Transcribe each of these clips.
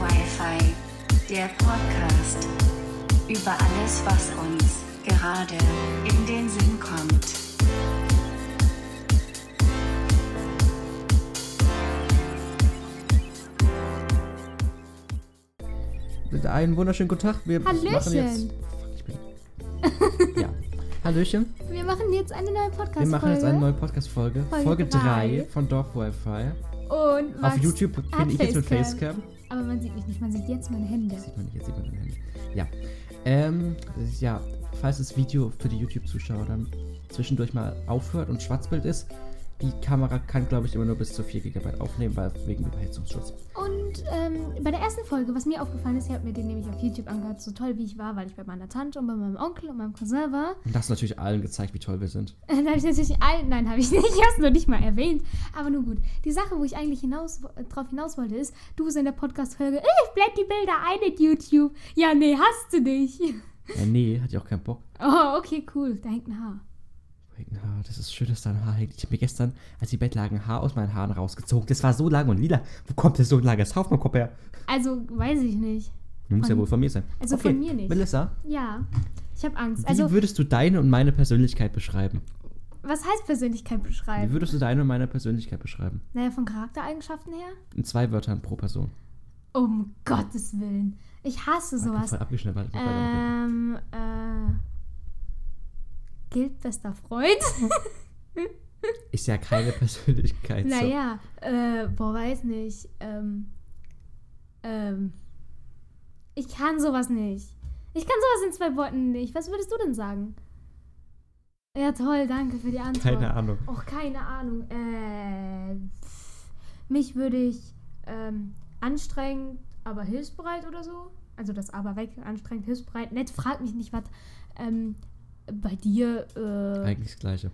Wi-Fi, der Podcast. Über alles, was uns gerade in den Sinn kommt. Einen wunderschönen guten Tag. Wir Hallöchen. machen jetzt. Ja. Hallöchen. Wir machen jetzt eine neue Podcast-Folge. Wir machen jetzt eine neue Podcast-Folge. Folge Folge drei. 3 von Dorf Wi-Fi. Und Max Auf YouTube bin ich jetzt mit Facecam. Facecam. Aber man sieht mich nicht, man sieht jetzt meine Hände. Das sieht man nicht, jetzt sieht man deine Hände. Ja. Ähm, ja, falls das Video für die YouTube-Zuschauer dann zwischendurch mal aufhört und Schwarzbild ist, die Kamera kann, glaube ich, immer nur bis zu 4 GB aufnehmen, weil wegen Überhitzungsschutz. Und ähm, bei der ersten Folge, was mir aufgefallen ist, ich habe mir den nämlich auf YouTube angehört, so toll wie ich war, weil ich bei meiner Tante und bei meinem Onkel und meinem Cousin war. Und das natürlich allen gezeigt, wie toll wir sind. Dann habe ich natürlich allen, nein, habe ich nicht, ich habe es nur nicht mal erwähnt. Aber nun gut. Die Sache, wo ich eigentlich hinaus, drauf hinaus wollte, ist, du bist in der Podcast-Folge, ich blend die Bilder ein in YouTube. Ja, nee, hast du nicht. Ja, nee, hatte ich auch keinen Bock. Oh, okay, cool, da hängt ein Haar. Ein Haar, das ist schön, dass da ein Haar hängt. Ich habe mir gestern, als im Bett lag, ein Haar aus meinen Haaren rausgezogen. Das war so lang und lila. Wo kommt das so ein langes Haar auf meinen Kopf her? Also, weiß ich nicht. Muss ja Von- wohl von mir sein. also von mir nicht. Melissa, Ja, ich habe Angst. wie Also, würdest du deine und meine Persönlichkeit beschreiben? was heißt Persönlichkeit Wie beschreiben? würdest du deine und meine Persönlichkeit beschreiben? Naja, von Charaktereigenschaften her? In zwei Wörtern pro Person. Um Gottes Willen. Ich hasse Ich bin sowas. voll abgeschnitten. Ähm, äh. Gilt bester Freund? Ist ja keine Persönlichkeit. so. naja, äh, boah, weiß nicht. Ähm, ähm. Ich kann sowas nicht. Ich kann sowas in zwei Worten nicht. Was würdest du denn sagen? Ja, toll, danke für die Antwort. Keine Ahnung. Och, keine Ahnung. Äh, mich würde ich ähm, anstrengend, aber hilfsbereit oder so. Also das aber weg, anstrengend, hilfsbereit. Nett, frag mich nicht was. Ähm, bei dir, äh, Eigentlich das Gleiche.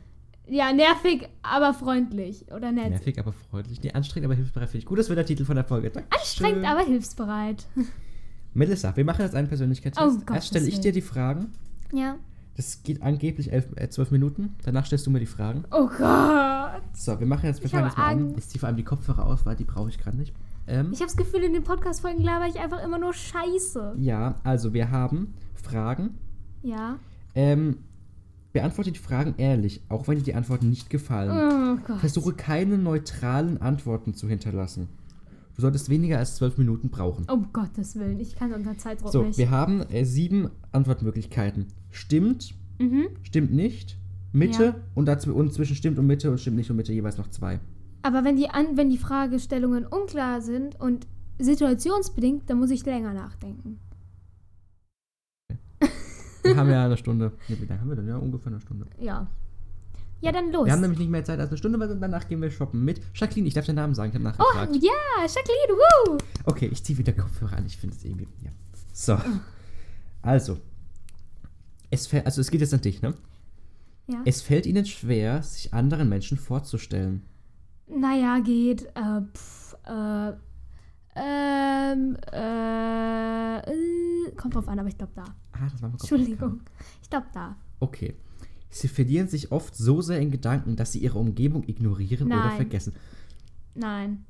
ja, nervig, aber freundlich. Oder nett. Nervig, aber freundlich. Nee, anstrengend, aber hilfsbereit finde ich gut. Das wird der Titel von der Folge. Dankeschön. Anstrengend, aber hilfsbereit. Melissa, wir machen jetzt einen Persönlichkeitstest. Oh, Gottes Erst stelle ich dir die Fragen. ja. Das geht angeblich elf, äh, zwölf Minuten. Danach stellst du mir die Fragen. Oh Gott. So, wir machen jetzt, wir Ich fangen jetzt mal an. Ich ziehe vor allem die Kopfhörer aus, weil die brauche ich gerade nicht. Ähm, Ich habe das Gefühl, in den Podcast-Folgen laber ich einfach immer nur Scheiße. ja, also wir haben Fragen. Ja. Ähm, beantworte die Fragen ehrlich, auch wenn dir die Antworten nicht gefallen. Oh Gott. Versuche keine neutralen Antworten zu hinterlassen. Du solltest weniger als zwölf Minuten brauchen. Um Gottes Willen, ich kann unter Zeitdruck So, nicht. wir haben äh, sieben Antwortmöglichkeiten. Stimmt, mhm. stimmt nicht, Mitte Ja. und, dazw und zwischen stimmt und Mitte und stimmt nicht und Mitte jeweils noch zwei. Aber wenn die, an, wenn die Fragestellungen unklar sind und situationsbedingt, dann muss ich länger nachdenken. Wir haben ja eine Stunde. Nee, wie lange haben wir denn? Ja, ungefähr eine Stunde. Ja. Ja, dann los. Wir haben nämlich nicht mehr Zeit als eine Stunde, weil danach gehen wir shoppen mit Jacqueline. Ich darf den Namen sagen, ich habe oh, nachgefragt. ja, Jacqueline, woo! Okay, ich ziehe wieder Kopfhörer an. Ich finde es irgendwie. Ja. So. Also. Es fällt, also es geht jetzt an dich, ne? Ja. Es fällt ihnen schwer, sich anderen Menschen vorzustellen. naja, geht. Äh, pff, äh, ähm, äh, äh, kommt drauf an, aber ich glaube da. Ah, das war Entschuldigung. Ich glaube da. Okay. Sie verlieren sich oft so sehr in Gedanken, dass sie ihre Umgebung ignorieren oder Nein. vergessen. Nein.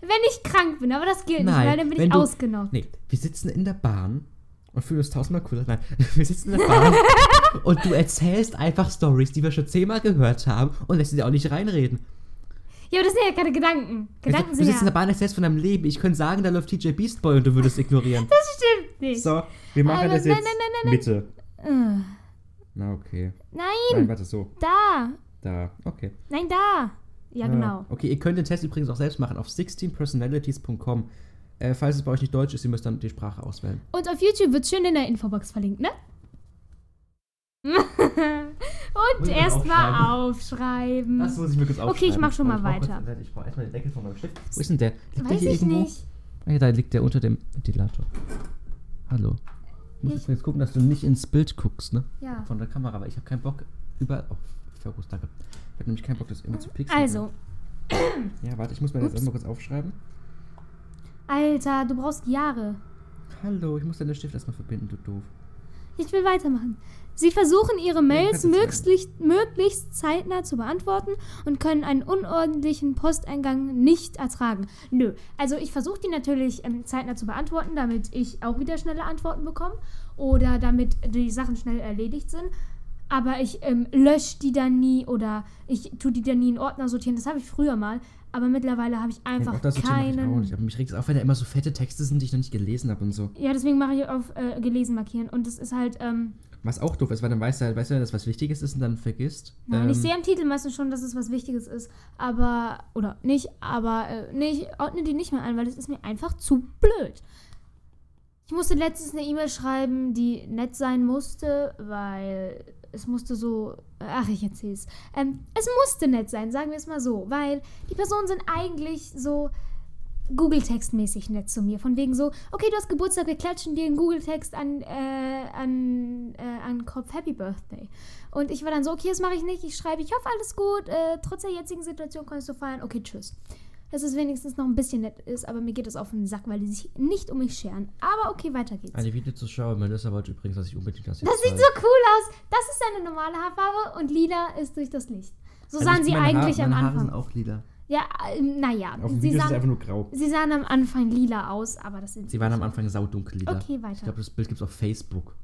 Wenn ich krank bin, aber das gilt Nein, nicht, weil dann bin ich du- ausgenockt. Nee, wir sitzen in der Bahn und fühlen uns tausendmal cooler. Nein, wir sitzen in der Bahn und du erzählst einfach Stories, die wir schon zehnmal gehört haben und lässt sie dir auch nicht reinreden. Ja, aber das sind ja keine Gedanken. Gedanken du sind sitzt in ja. der Bahn, erzählst von deinem Leben. Ich könnte sagen, da läuft TJ Beast Boy und du würdest ignorieren. Das stimmt nicht. So, wir machen Aber das nein, jetzt nein, nein, nein, Mitte. Äh, Na, okay. nein, Nein, warte, so. da. Da, okay. Nein, da. Ja, Ah, genau. Okay, ihr könnt den Test übrigens auch selbst machen auf 16personalities.com. Äh, falls es bei euch nicht Deutsch ist, ihr müsst dann die Sprache auswählen. Und auf YouTube wird schön in der Infobox verlinkt, ne? Und erstmal aufschreiben. Das muss ich mir kurz aufschreiben. Okay, ich mach schon mal weiter. Ich brauche erstmal den Deckel von meinem Stift. Wo ist denn der? Liegt der Weiß hier ich irgendwo? nicht. Ah, ja, da liegt der unter dem Ventilator. Hallo. Du musst jetzt gucken, dass du nicht ins Bild guckst, ne? Ja. Von der Kamera, weil ich habe keinen Bock überall. Oh, Fokus, danke. Ich habe nämlich keinen Bock, das immer zu pixeln. Also, Ja, warte, ich muss mir das erstmal kurz aufschreiben. Alter, du brauchst Jahre. Hallo, ich muss deinen Stift erstmal verbinden, du doof. Ich will weitermachen. Sie versuchen ihre Mails möglichst, möglichst zeitnah zu beantworten und können einen unordentlichen Posteingang nicht ertragen. Nö, also ich versuche die natürlich ähm, zeitnah zu beantworten, damit ich auch wieder schnelle Antworten bekomme oder damit die Sachen schnell erledigt sind. Aber ich ähm, lösche die dann nie oder ich tue die dann nie in Ordner sortieren. Das habe ich früher mal. Aber mittlerweile habe ich einfach Auch das Sortieren mache ich auch keinen. nicht. Aber mich regt es auf, wenn da immer so fette Texte sind, die ich noch nicht gelesen habe und so. Ja, deswegen mache ich auf äh, gelesen markieren. Und das ist halt, ähm, Was auch doof ist, weil dann weißt du halt, weißt du, dass was Wichtiges ist und dann vergisst. Nein, Ähm, ich sehe am Titel meistens schon, dass es was Wichtiges ist, aber, oder nicht, aber, äh, nee, ich ordne die nicht mehr ein, weil das ist mir einfach zu blöd. Ich musste letztens eine E-Mail schreiben, die nett sein musste, weil es musste so, ach, ich erzähl's. Ähm, es musste nett sein, sagen wir es mal so, weil die Personen sind eigentlich so Google-Text-mäßig nett zu mir. Von wegen so, okay, du hast Geburtstag, wir klatschen dir einen Google-Text an, äh, an, äh, an Kopf Happy Birthday. Und ich war dann so, okay, das mache ich nicht. Ich schreibe, ich hoffe, alles gut. Äh, trotz der jetzigen Situation kannst du feiern. Okay, tschüss. Dass es wenigstens noch ein bisschen nett ist, aber mir geht es auf den Sack, weil die sich nicht um mich scheren. Aber okay, weiter geht's. Eine Videozuschauer, Melissa wollte übrigens, dass ich unbedingt das Das sieht zeige. so cool aus. Das ist eine normale Haarfarbe und lila ist durch das Licht. So Also sahen sie eigentlich Haare, am meine Haare Anfang. sind auch lila. Ja, ähm, naja. Auf dem Sie Video ist sahen, einfach nur grau. sie sahen am Anfang lila aus, aber das sind Sie waren am Anfang saudunkel lila. Okay, weiter. Ich glaube, das Bild gibt es auf Facebook.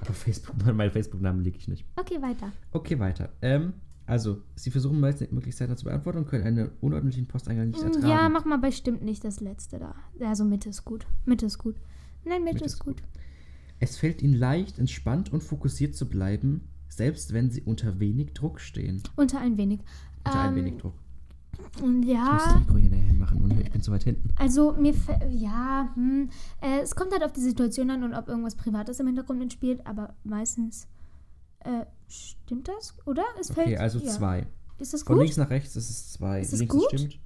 Aber auf Facebook, meinen Facebook-Namen lege ich nicht. Okay, weiter. Okay, weiter. Ähm, also, sie versuchen meist möglichst zeitnah zu beantworten und können einen unordentlichen Posteingang nicht ertragen. Mm, Ja, mach mal bestimmt nicht das letzte da. Also Mitte ist gut. Mitte ist gut. Nein, Mitte, Mitte ist ist gut. Es fällt ihnen leicht, entspannt und fokussiert zu bleiben, selbst wenn sie unter wenig Druck stehen. Unter ein wenig. Unter ein Ähm, wenig Druck. Und Ich muss das ja, Mikro hier näher hinmachen und ich bin zu weit hinten. also mir, ja, hm, äh, es kommt halt auf die Situation an und ob irgendwas Privates im Hintergrund mitspielt, aber meistens, äh, stimmt das, oder? Es fällt, Okay, also ja. zwei. Ist das Von gut? links nach rechts ist es zwei. Ist links gut? stimmt.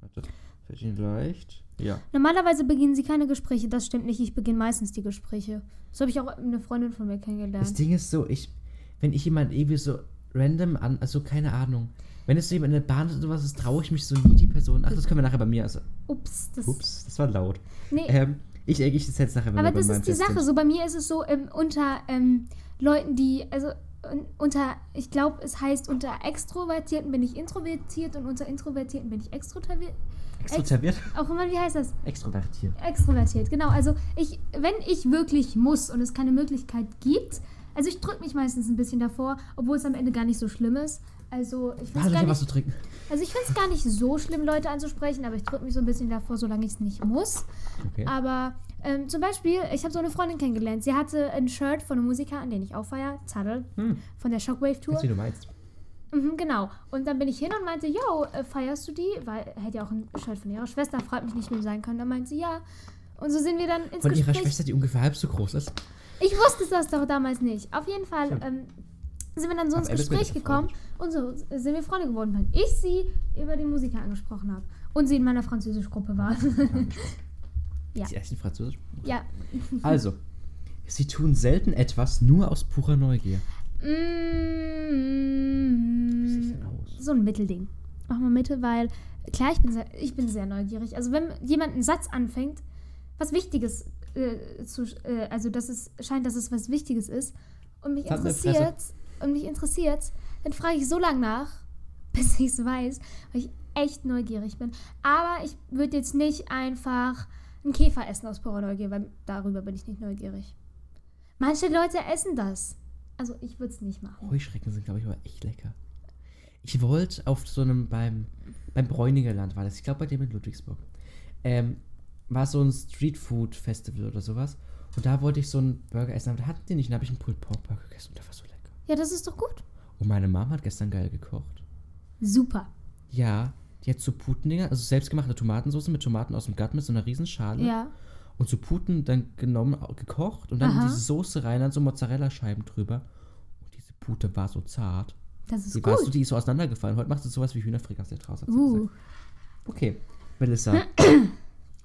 Warte, fällt ihnen leicht. Ja. Normalerweise beginnen sie keine Gespräche, das stimmt nicht, ich beginne meistens die Gespräche. So habe ich auch eine Freundin von mir Das kennengelernt. Ding ist so, ich, wenn ich jemand irgendwie so random an, also keine Ahnung, wenn es so jemand in der Bahn ist oder was ist, traue ich mich so nie die Person. Ach, das können wir nachher bei mir. Also, Ups, das, ups, das war laut. nee, Ähm, ich ich das jetzt nachher, wenn Aber das bei ist die Sache. So bei mir ist es so ähm, unter ähm, Leuten, die, also un- unter, ich glaube, es heißt unter Extrovertierten bin ich introvertiert und unter Introvertierten bin ich extrovertiert. Extrovertiert? Auch immer, wie heißt das? Extrovertiert. Extrovertiert, genau. Also ich, wenn ich wirklich muss und es keine Möglichkeit gibt, also ich drücke mich meistens ein bisschen davor, obwohl es am Ende gar nicht so schlimm ist. Also ich finde es ich gar also ich finde es gar nicht so schlimm, Leute anzusprechen, aber ich drücke mich so ein bisschen davor, solange ich es nicht muss. Okay. Aber ähm, zum Beispiel, ich habe so eine Freundin kennengelernt. Sie hatte ein Shirt von einem Musiker, an den ich auch feier, Zadel, Hm, von der Shockwave Tour. du, wie du meinst. Mhm, genau. Und dann bin ich hin und meinte, yo, äh, feierst du die? Weil er hätte ja auch ein Shirt von ihrer Schwester, fragt mich nicht, wie sein können. Dann meinte sie, ja. Und so sind wir dann ins Von ihrer Gespräch. Schwester, die ungefähr halb so groß ist. Ich wusste das doch damals nicht. Auf jeden Fall ähm, sind wir dann so Aber ins er ist Gespräch gekommen und so sind wir Freunde geworden, weil ich sie über den Musiker angesprochen habe. Und sie in meiner Französischgruppe war. Ja. Ist sie echt in Französisch? ja. Also, sie tun selten etwas nur aus purer Neugier. Wie Mm, denn aus? so ein Mittelding. Mach mal Mitte, weil klar, ich bin sehr, ich bin sehr neugierig. Also wenn jemand einen Satz anfängt, was Wichtiges äh, zu, äh, also dass es scheint, dass es was Wichtiges ist und mich interessiert und mich interessiert, dann frage ich so lange nach, bis ich es weiß, weil ich echt neugierig bin. Aber ich würde jetzt nicht einfach einen Käfer essen aus purer Neugier, weil darüber bin ich nicht neugierig. Manche Leute essen das. Also ich würde es nicht machen. Heuschrecken sind, glaube ich, aber echt lecker. Ich wollte auf so einem, beim, beim Bräuniger Land war das, ich glaube bei dem in Ludwigsburg, ähm, war so ein Streetfood-Festival oder sowas. Und da wollte ich so einen Burger essen, aber da hatten die nicht. Und da habe ich einen Pulled Pork Burger gegessen und der war so lecker. Ja, das ist doch gut. Und meine Mama hat gestern geil gekocht. Super. Ja, die hat so Putendinger, also selbstgemachte Tomatensauce mit Tomaten aus dem Garten mit so einer riesen Schale. Ja. Und so Puten dann genommen, gekocht und dann Aha. diese Soße rein, dann so Mozzarella-Scheiben drüber. Und diese Pute war so zart. Das ist Die, war so, gut. die ist so auseinandergefallen. Heute macht sie sowas wie Hühnerfrikassee draus. Uh. Okay, Melissa.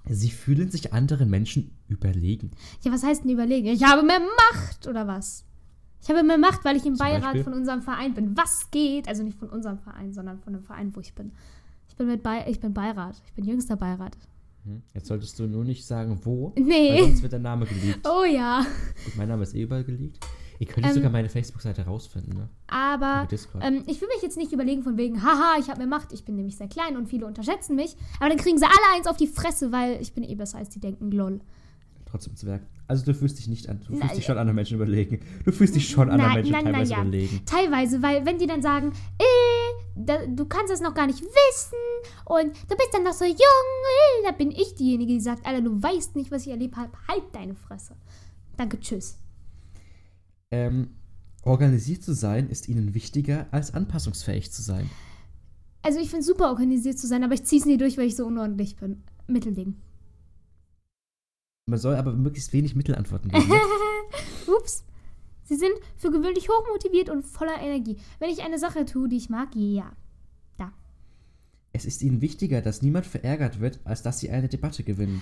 Sie fühlen sich anderen Menschen überlegen. Ja, was heißt denn überlegen? Ich habe mehr Macht oder was? Ich habe mehr Macht, weil ich im Zum Beirat Beispiel? von unserem Verein bin. Was geht? Also nicht von unserem Verein, sondern von dem Verein, wo ich bin. Ich bin mit bei ich bin Beirat. Ich bin jüngster Beirat. Hm? Jetzt solltest du nur nicht sagen, wo, Nee. weil sonst wird der Name geleakt. Oh ja. Und mein Name ist eh überall geleakt. Ihr könnt Ähm, sogar meine Facebook-Seite rausfinden, ne? Aber ähm, ich will mich jetzt nicht überlegen von wegen, haha, ich habe mehr Macht, ich bin nämlich sehr klein und viele unterschätzen mich. Aber dann kriegen sie alle eins auf die Fresse, weil ich bin eh besser als die denken, lol. Trotzdem Zwerg. Also du fühlst dich nicht an. Du fühlst Nein. dich schon anderen Menschen überlegen. Du fühlst dich schon anderen Menschen nein, teilweise ja. überlegen. Teilweise, weil wenn die dann sagen, äh, da, du kannst das noch gar nicht wissen und du bist dann noch so jung, äh, da bin ich diejenige, die sagt, Alter, du weißt nicht, was ich erlebt habe, halt deine Fresse. Danke, tschüss. Ähm, organisiert zu sein ist ihnen wichtiger, als anpassungsfähig zu sein. Also ich finde es super organisiert zu sein, aber ich ziehe es nie durch, weil ich so unordentlich bin. Mittelding. Man soll aber möglichst wenig Mittelantworten geben. Ne? Ups. Sie sind für gewöhnlich hochmotiviert und voller Energie. Wenn ich eine Sache tue, die ich mag, ja. es ist ihnen wichtiger, dass niemand verärgert wird, als dass sie eine Debatte gewinnen.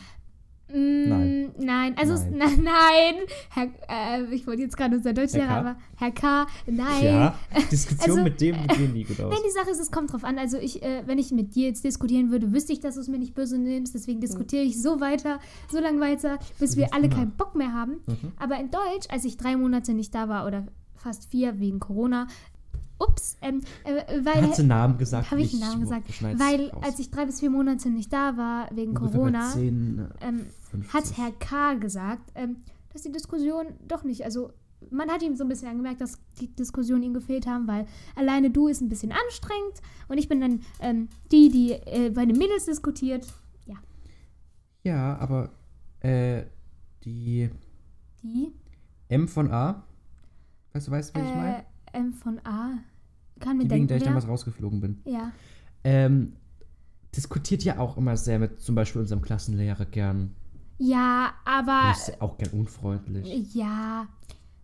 Mm, Nein. Nein, also Nein. nein, nein. Herr, äh, ich wollte jetzt gerade unser Deutschlehrer, Herr K? aber Herr K, nein. Ja, Diskussion Also, mit dem gehen nie gut aus. Nein, die Sache ist, es kommt drauf an. Also ich, äh, wenn ich mit dir jetzt diskutieren würde, wüsste ich, dass du es mir nicht böse nimmst. Deswegen diskutiere ich so weiter, so lange weiter, bis wir alle immer. keinen Bock mehr haben. Mhm. Aber in Deutsch, als ich drei Monate nicht da war oder fast vier wegen Corona, ups, ähm, äh, weil Hat sie Namen gesagt? habe ich einen Namen gesagt, weil raus. als ich drei bis vier Monate nicht da war wegen Ungefähr Corona, bei 10, ähm, 50. hat Herr K. gesagt, ähm, dass die Diskussion doch nicht, also man hat ihm so ein bisschen angemerkt, dass die Diskussionen ihm gefehlt haben, weil alleine du ist ein bisschen anstrengend und ich bin dann ähm, die, die äh, bei den Mädels diskutiert. Ja, aber äh, die Die M von A, weißt du, weißt du, ich äh, meine? M von A kann mir Die, wegen denken, der ich damals rausgeflogen bin. ja. Ähm, diskutiert ja auch immer sehr mit zum Beispiel unserem Klassenlehrer gern. Ja, aber ist auch gern unfreundlich. ja,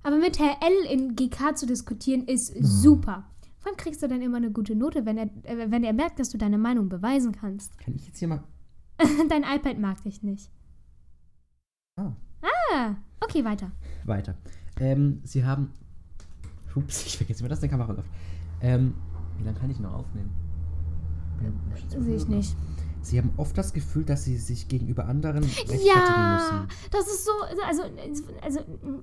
aber mit Herr L in GK zu diskutieren ist super. Vor allem kriegst du dann immer eine gute Note, wenn er, äh, wenn er merkt, dass du deine Meinung beweisen kannst. Kann ich jetzt hier mal. Dein iPad mag dich nicht. Ah, Ah, okay, weiter. weiter. Ähm, sie haben. Ups, ich vergesse immer, dass eine Kamera läuft. Ähm, wie lange kann ich noch aufnehmen? Sehe ich nicht. Sie haben oft das Gefühl, dass sie sich gegenüber anderen rechtfertigen Ja, müssen. das ist so, also, also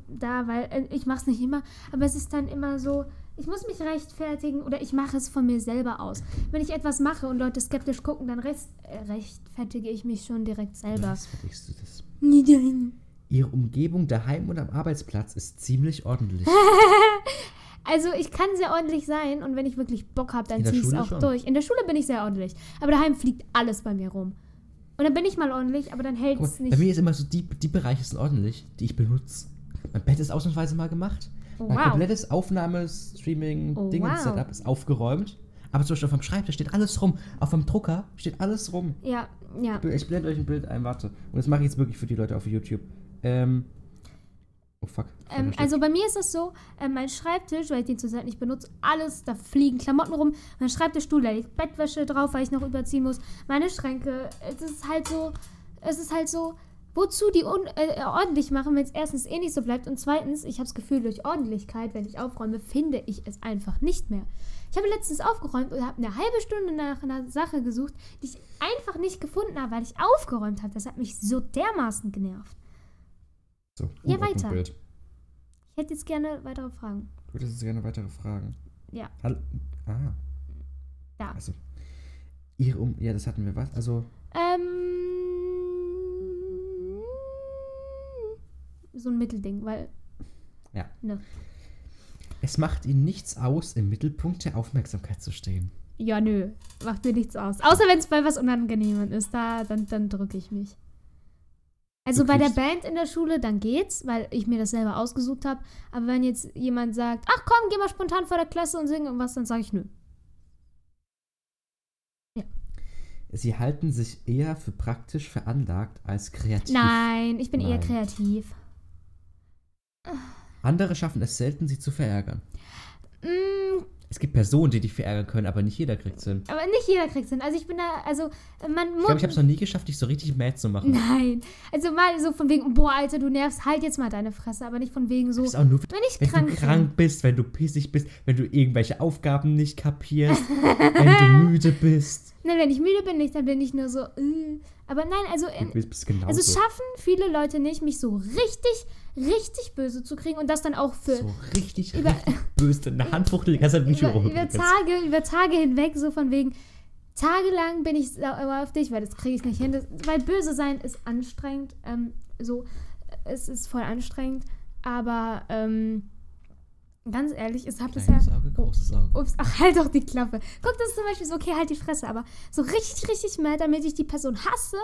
da, weil äh, ich mache es nicht immer, aber es ist dann immer so, ich muss mich rechtfertigen oder ich mache es von mir selber aus. Wenn ich etwas mache und Leute skeptisch gucken, dann rest, äh, rechtfertige ich mich schon direkt selber. Was verdickst du das? Nein. Ihre Umgebung daheim und am Arbeitsplatz ist ziemlich ordentlich. Also ich kann sehr ordentlich sein und wenn ich wirklich Bock habe, dann ziehe ich es auch schon. durch. In der Schule bin ich sehr ordentlich, aber daheim fliegt alles bei mir rum. Und dann bin ich mal ordentlich, aber dann hält es nicht. bei mir ist immer so, die, die Bereiche sind ordentlich, die ich benutze. Mein Bett ist ausnahmsweise mal gemacht. Oh, mein wow. komplettes Aufnahme-Streaming, Oh, wow. Ist aufgeräumt. Aber zum Beispiel auf dem Schreibtisch steht alles rum. Auf dem Drucker steht alles rum. Ja, ja. Ich blende euch ein Bild ein, warte. Und das mache ich jetzt wirklich für die Leute auf YouTube. Ähm. Oh fuck. Ähm, also bei mir ist das so, ähm, mein Schreibtisch, weil ich den zurzeit nicht benutze, alles, da fliegen Klamotten rum. Mein Schreibtischstuhl, da liegt Bettwäsche drauf, weil ich noch überziehen muss. Meine Schränke, es ist halt so, es ist halt so, wozu die äh, ordentlich machen, wenn es erstens eh nicht so bleibt und zweitens, ich habe das Gefühl, durch Ordentlichkeit, wenn ich aufräume, finde ich es einfach nicht mehr. Ich habe letztens aufgeräumt und habe eine halbe Stunde nach einer Sache gesucht, die ich einfach nicht gefunden habe, weil ich aufgeräumt habe. Das hat mich so dermaßen genervt. So, Ja, weiter. Bild. Ich hätte jetzt gerne weitere Fragen. Du würdest jetzt gerne weitere Fragen. Ja. Hallo. Ah. Ja. Also. Ihre um. Ja, das hatten wir was. Also. Ähm, so ein Mittelding, weil. Ja. Ne. Es macht ihnen nichts aus, im Mittelpunkt der Aufmerksamkeit zu stehen. Ja, nö. Macht mir nichts aus. Außer wenn es bei was Unangenehmem ist, da, dann, dann drücke ich mich. Also bei der Band in der Schule, dann geht's, weil ich mir das selber ausgesucht habe. Aber wenn jetzt jemand sagt, ach komm, geh mal spontan vor der Klasse und sing irgendwas, dann sage ich nö. Sie halten sich eher für praktisch veranlagt als kreativ. Nein, ich bin eher Nein. kreativ. Andere schaffen es selten, sie zu verärgern. Mm, Es gibt Personen, die dich verärgern können, aber nicht jeder kriegt hin. aber nicht jeder kriegt Sinn. Also ich bin da, also man Ich muss. glaube, ich habe es noch nie geschafft, dich so richtig mad zu machen. Nein. Also mal so von wegen, boah, Alter, du nervst, halt jetzt mal deine Fresse, aber nicht von wegen so, Das ist auch nur, wenn ich wenn krank, du krank bist, wenn du pissig bist, wenn du irgendwelche Aufgaben nicht kapierst, wenn du müde bist. Nein, wenn ich müde bin, nicht, dann bin ich nur so, äh. Aber nein, also, Du ähm, also schaffen viele Leute nicht, mich so richtig, richtig böse zu kriegen und das dann auch für so richtig, über- richtig böse. Eine Handfuchtel die ganze Zeit nicht über, rum. über Tage, über Tage hinweg, so von wegen, tagelang bin ich sauer auf dich, weil das kriege ich nicht hin. Das, weil böse sein ist anstrengend. Ähm, so, es ist voll anstrengend. Aber ähm, ganz ehrlich, es hat bisher. Kleines Auge. Ups, ach, halt doch die Klappe. Guck, das ist zum Beispiel so, okay, halt die Fresse, aber so richtig, richtig mad, damit ich die Person hasse,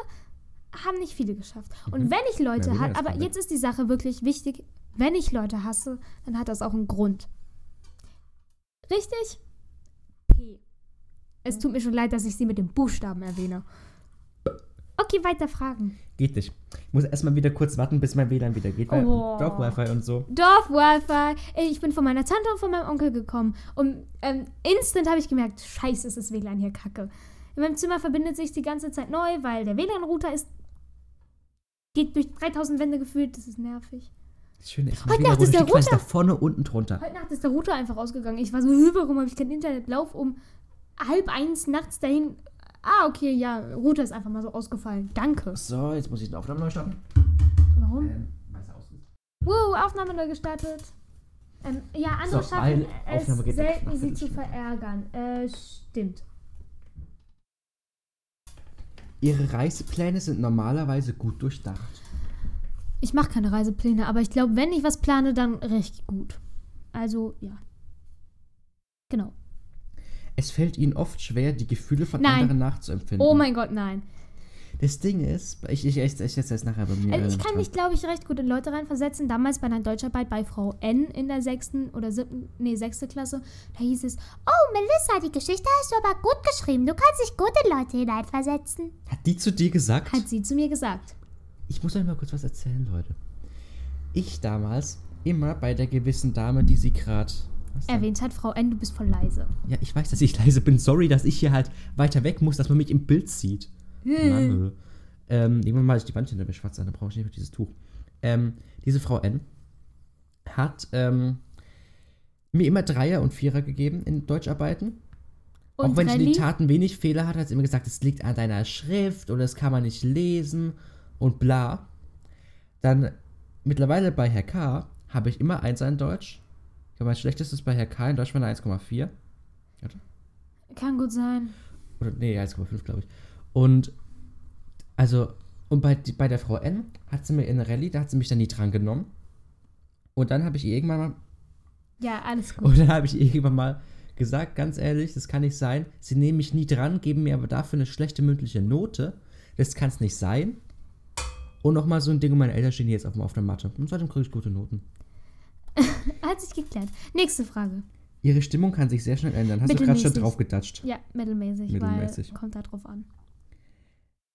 haben nicht viele geschafft. Und Mhm. wenn ich Leute Ja, hasse, aber jetzt ist die Sache wirklich wichtig, wenn ich Leute hasse, dann hat das auch einen Grund. Richtig? P. Es tut mir schon leid, dass ich sie mit dem Buchstaben erwähne. Okay, weiter Fragen. Geht nicht. Ich muss erstmal wieder kurz warten, bis mein WLAN wieder geht, weil Oh. Dorf-Wi-Fi und so. Dorf-Wi-Fi. Ich bin von meiner Tante und von meinem Onkel gekommen. Und ähm, instant habe ich gemerkt, scheiße, ist das WLAN hier kacke. In meinem Zimmer verbindet sich die ganze Zeit neu, weil der WLAN-Router ist. geht durch 3000 Wände gefühlt. Das ist nervig. Das Schöne ist, Heute Nacht ist der Router- da vorne unten drunter. Heute Nacht ist der Router einfach ausgegangen. Ich war so, "Hä, warum habe ich kein Internet? Lauf um halb eins nachts dahin. Ah, okay, ja, Router ist einfach mal so ausgefallen. Danke. So, jetzt muss ich den Aufnahme neu starten. Warum? Ähm, weiß er ausgesucht. Wow, Aufnahme neu gestartet. Ähm, ja, andere So, schaffen weil es Aufnahme geht selten, sie zu verärgern. Äh, stimmt. Ihre Reisepläne sind normalerweise gut durchdacht. Ich mache keine Reisepläne, aber ich glaube, wenn ich was plane, dann recht gut. Also, ja. Genau. Es fällt ihnen oft schwer, die Gefühle von Nein. anderen nachzuempfinden. Oh mein Gott, nein. Das Ding ist, ich, ich, ich, ich setze das nachher bei mir. Also ich kann mich, glaube ich, recht gut in Leute reinversetzen. Damals bei einer Deutscharbeit bei Frau N in der sechsten oder siebten, nee, sechste Klasse, da hieß es, Oh, Melissa, die Geschichte hast du aber gut geschrieben. Du kannst dich gut in Leute hineinversetzen. Hat die zu dir gesagt? hat sie zu mir gesagt. Ich muss euch mal kurz was erzählen, Leute. Ich damals immer bei der gewissen Dame, die sie gerade. Erwähnt hat Frau N, du bist voll leise. Ja, ich weiß, dass ich leise bin. Sorry, dass ich hier halt weiter weg muss, dass man mich im Bild sieht. Mann. Ähm, irgendwann mal die Wand hinter mir schwarz an, dann brauche ich nicht mehr dieses Tuch. Ähm, diese Frau N hat ähm, mir immer Dreier und Vierer gegeben in Deutscharbeiten. Und Auch wenn ich in den Rallye? Taten wenig Fehler hatte, hat sie immer gesagt, es liegt an deiner Schrift oder das kann man nicht lesen und bla. Dann mittlerweile bei Herr K. habe ich immer 1 in Deutsch. Glaube, mein schlechtestes bei Herr K. in Deutsch war eine 1,4. Kann gut sein. Oder nee, 1,5 glaube ich. Und also, und bei, bei der Frau N hat sie mir in der Rallye, da hat sie mich dann nie dran genommen. Und dann habe ich ihr irgendwann mal, Ja, alles gut. und dann habe ich ihr irgendwann mal gesagt, ganz ehrlich, das kann nicht sein. Sie nehmen mich nie dran, geben mir aber dafür eine schlechte mündliche Note. Das kann es nicht sein. Und nochmal so ein Ding, und meine Eltern stehen jetzt auf, auf der Matte. Und seitdem kriege ich gute Noten. Hat sich geklärt. Nächste Frage. Ihre Stimmung kann sich sehr schnell ändern. Hast du gerade schon drauf gedatscht? Ja, mittelmäßig, Mittelmäßig. weil kommt da drauf an.